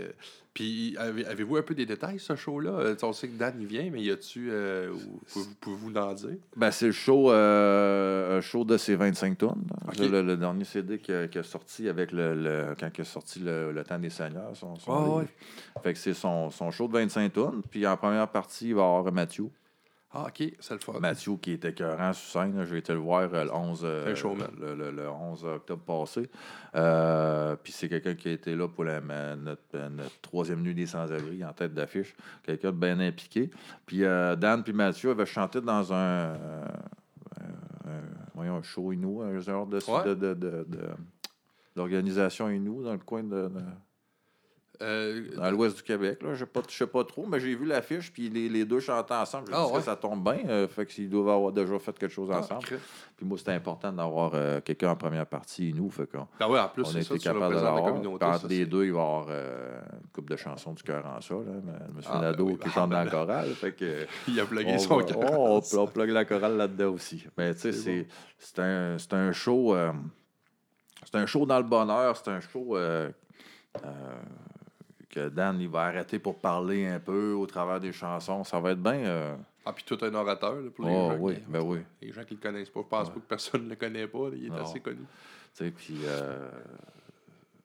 Puis, avez- avez-vous un peu des détails, ce show-là? Euh, On sait que Dan, il vient, mais y a-tu. Euh, ou- pouvez- Pouvez-vous en dire? Ben, c'est le show, euh, show de ses 25 tonnes. Le, le dernier CD qui a, sorti avec le, le- quand il a sorti le, le Temps des Seigneurs. Son, son Ah, ouais. Fait que c'est son, son show de 25 tonnes. Puis en première partie, il va y avoir Mathieu. Ah, ok, c'est le fun. Mathieu qui était écœurant sur scène. J'ai été le voir euh, le 11, euh, le, le- le 11 octobre passé. Euh, puis c'est quelqu'un qui a été là pour la- ma- notre, notre troisième nuit des sans-abri en tête d'affiche. Quelqu'un de bien impliqué. Puis euh, Dan puis Mathieu avaient chanté dans un, voyons, un show Inou, un genre de, Ouais. de, de, de- de- d'organisation Inou dans le coin de, de- Euh, dans l'ouest du Québec. Là. Je ne sais pas trop, mais j'ai vu l'affiche, puis les, les deux chantaient ensemble. Ah, dit ouais. que ça tombe bien, euh, fait qu'ils doivent avoir déjà fait quelque chose ah, ensemble. Puis moi, c'était important d'avoir euh, quelqu'un en première partie, nous. Fait qu'on Ben ouais, en plus, on tu capable. Puis Entre les deux, il va y avoir euh, une couple de chansons du cœur en ça. Là. Monsieur Ah, ben Nadeau oui, qui ben, chante dans ben, la chorale. Fait que, Il a plugué son cœur. oh, on, on plug la chorale là-dedans aussi. Mais tu sais, C'est un, c'est un show. euh, c'est un show dans le bonheur. C'est un show. euh, euh, que Dan il va arrêter pour parler un peu au travers des chansons. Ça va être bien. euh, Ah, puis tout un orateur, là, pour les Oh, gens. oui, qui, ben oui. Les gens qui le connaissent pas. Je pense pas que personne ne le connaît pas. Il est Non. assez connu. Tu sais, puis euh,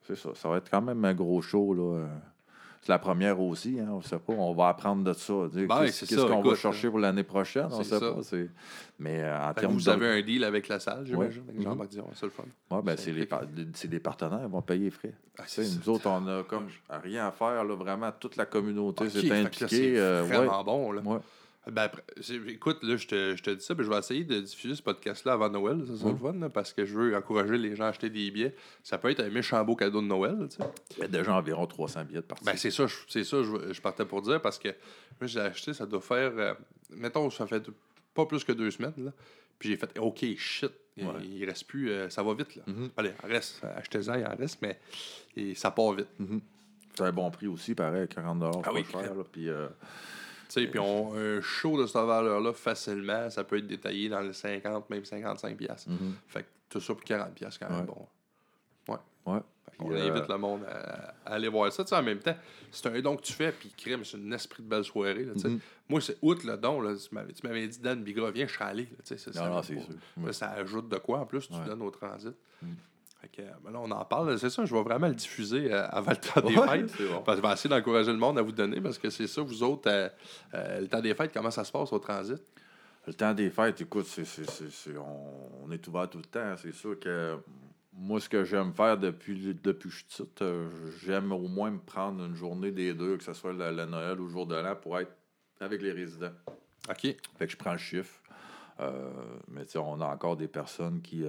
c'est ça. Ça va être quand même un gros show, là. C'est la première aussi, hein, on ne sait pas. On va apprendre de ça. Ben, Qu'est-ce qu'on va chercher pour l'année prochaine? On ne sait ça. pas. Mais euh, en termes vous de. avez un deal avec la salle, j'imagine, avec Ouais. Jean-Marc Dion. C'est le fun. Ouais, ben, C'est les par- partenaires, ils vont payer les frais. Ah, nous autres, on a comme rien à faire. Là, vraiment, toute la communauté s'est impliquée. c'est euh, vraiment bon. Là. Ben, écoute, là, je te, je te dis ça, puis je vais essayer de diffuser ce podcast-là avant Noël. Ça sera le fun, là, parce que je veux encourager les gens à acheter des billets. Ça peut être un méchant beau cadeau de Noël. tu sais. Il y a déjà environ 300 billets de partie. Ben, c'est ça, je- c'est ça, je, je partais pour dire, parce que moi, j'ai acheté, ça doit faire, euh, mettons, ça fait pas plus que deux semaines, là. Puis j'ai fait, OK, shit, il, Ouais. il reste plus, euh, ça va vite, là. Mhm. Allez, en reste, achetez-en, il en reste, mais et ça part vite. C'est un bon prix aussi, pareil, 40 Ah oui, là, puis, euh, puis on, un show de cette valeur-là, facilement, ça peut être détaillé dans les 50, même 55 piastres. mhm. Fait que tout ça pour 40 piastres, quand même, Ouais. bon. Ouais. Ouais. Qu'on Puis, euh, invite le monde à, à aller voir ça. En même temps, c'est un don que tu fais, puis crème, c'est un esprit de belle soirée. là. Mhm. Moi, c'est outre le don, là, tu m'avais tu m'avais dit, Dan Bigra, viens, je suis allé. là, Non, ça, non, c'est sûr. là, ça ajoute de quoi en plus, tu Ouais. donnes au transit. Mhm. Fait que, ben là, on en parle. C'est ça, je vais vraiment le diffuser euh, avant le temps des Ouais, fêtes. bon. Parce que je vais essayer d'encourager le monde à vous donner parce que c'est ça, vous autres, euh, euh, le temps des fêtes, comment ça se passe au transit? Le temps des fêtes, écoute, c'est, c'est- c'est- on, on est ouvert tout le temps. C'est sûr que moi, ce que j'aime faire depuis, depuis que je suis petite, j'aime au moins me prendre une journée des deux, que ce soit le, le Noël ou le jour de l'an, pour être avec les résidents. OK. Fait que je prends le chiffre. Mais tu on a encore des personnes qui,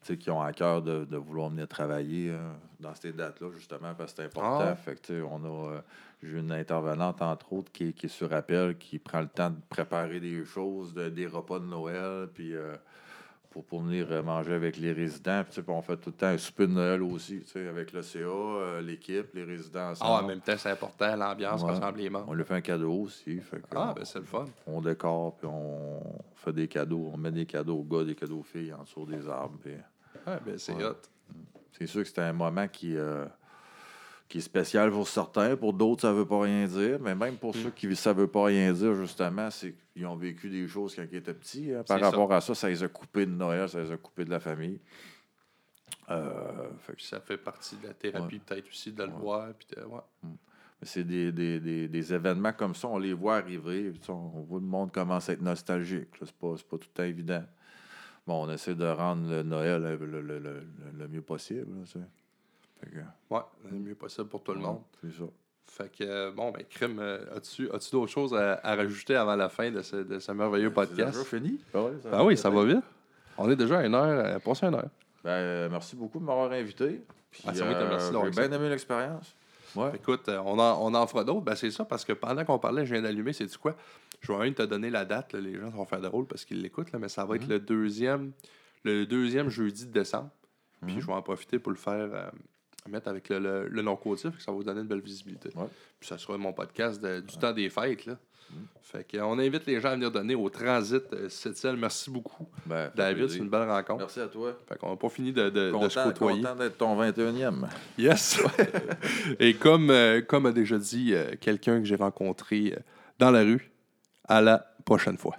qui, qui ont à cœur de, de vouloir venir travailler euh, dans ces dates-là, justement, parce que c'est important. Ah. Fait que, on a, euh, j'ai une intervenante, entre autres, qui, qui est sur appel, qui prend le temps de préparer des choses, de- des repas de Noël, puis euh, pour, pour venir euh, manger avec les résidents. Puis, on fait tout le temps un souper de Noël aussi, avec le CA, euh, l'équipe, les résidents ensemble. Ah, en même temps, c'est important, l'ambiance, Ouais. On lui fait un cadeau aussi. Fait que, Ah, ben c'est le fun. on décore, puis on fait des cadeaux. On met des cadeaux aux gars, des cadeaux aux filles en dessous des arbres. puis Ah, ben c'est Ouais. hot. c'est sûr que c'est un moment qui, euh, qui est spécial pour certains. Pour d'autres, ça veut pas rien dire. Mais même pour ceux qui ça veut pas rien dire, justement, c'est qu'ils ont vécu des choses quand ils étaient petits. hein. Par rapport à ça, ça les a coupés de Noël, ça les a coupés de la famille. Euh, fait que Puis ça fait partie de la thérapie, Ouais. peut-être aussi, de le Ouais. voir. Puis de, ouais. Mais c'est des, des, des, des événements comme ça, on les voit arriver. on, voit le monde commence à être nostalgique. C'est pas, pas tout le temps évident. Bon, on essaie de rendre le Noël le, le- le- le mieux possible. là, que, Ouais, le mieux possible pour tout le ouais, monde. C'est ça. Fait que, euh, bon, ben, Crime, euh, as-tu as d'autres choses à, à rajouter avant la fin de ce, de ce merveilleux C'est déjà podcast? fini? Ah ouais, ça Ben oui, ça va vite. On est déjà à une heure, euh, passé une heure. Ben, euh, merci beaucoup de m'avoir invité. Puis, Ah, euh, d'avoir J'ai bien aimé l'expérience. Ouais. Écoute, euh, on en, on en fera d'autres. Ben, c'est ça, parce que pendant qu'on parlait, je viens d'allumer, c'est du quoi? Je vais même te donner la date, là, les gens vont faire drôle parce qu'ils l'écoutent, là, mais ça va être Mhm. le deuxième le deuxième jeudi de décembre. Puis Mhm. je vais en profiter pour le faire euh, mettre avec le, le, le ça va vous donner une belle visibilité. Ouais. Puis ça sera mon podcast de- du temps des fêtes. Là. Fait que, on invite les gens à venir donner au Transit euh, Sept-Îles. Merci beaucoup, Ben, David. C'est une belle rencontre. Merci à toi. Fait qu'on n'a pas fini de, de- de se Content, côtoyer. content d'être ton 21e. Yes. Et comme, euh, comme a déjà dit euh, quelqu'un que j'ai rencontré euh, dans la rue, à la prochaine fois.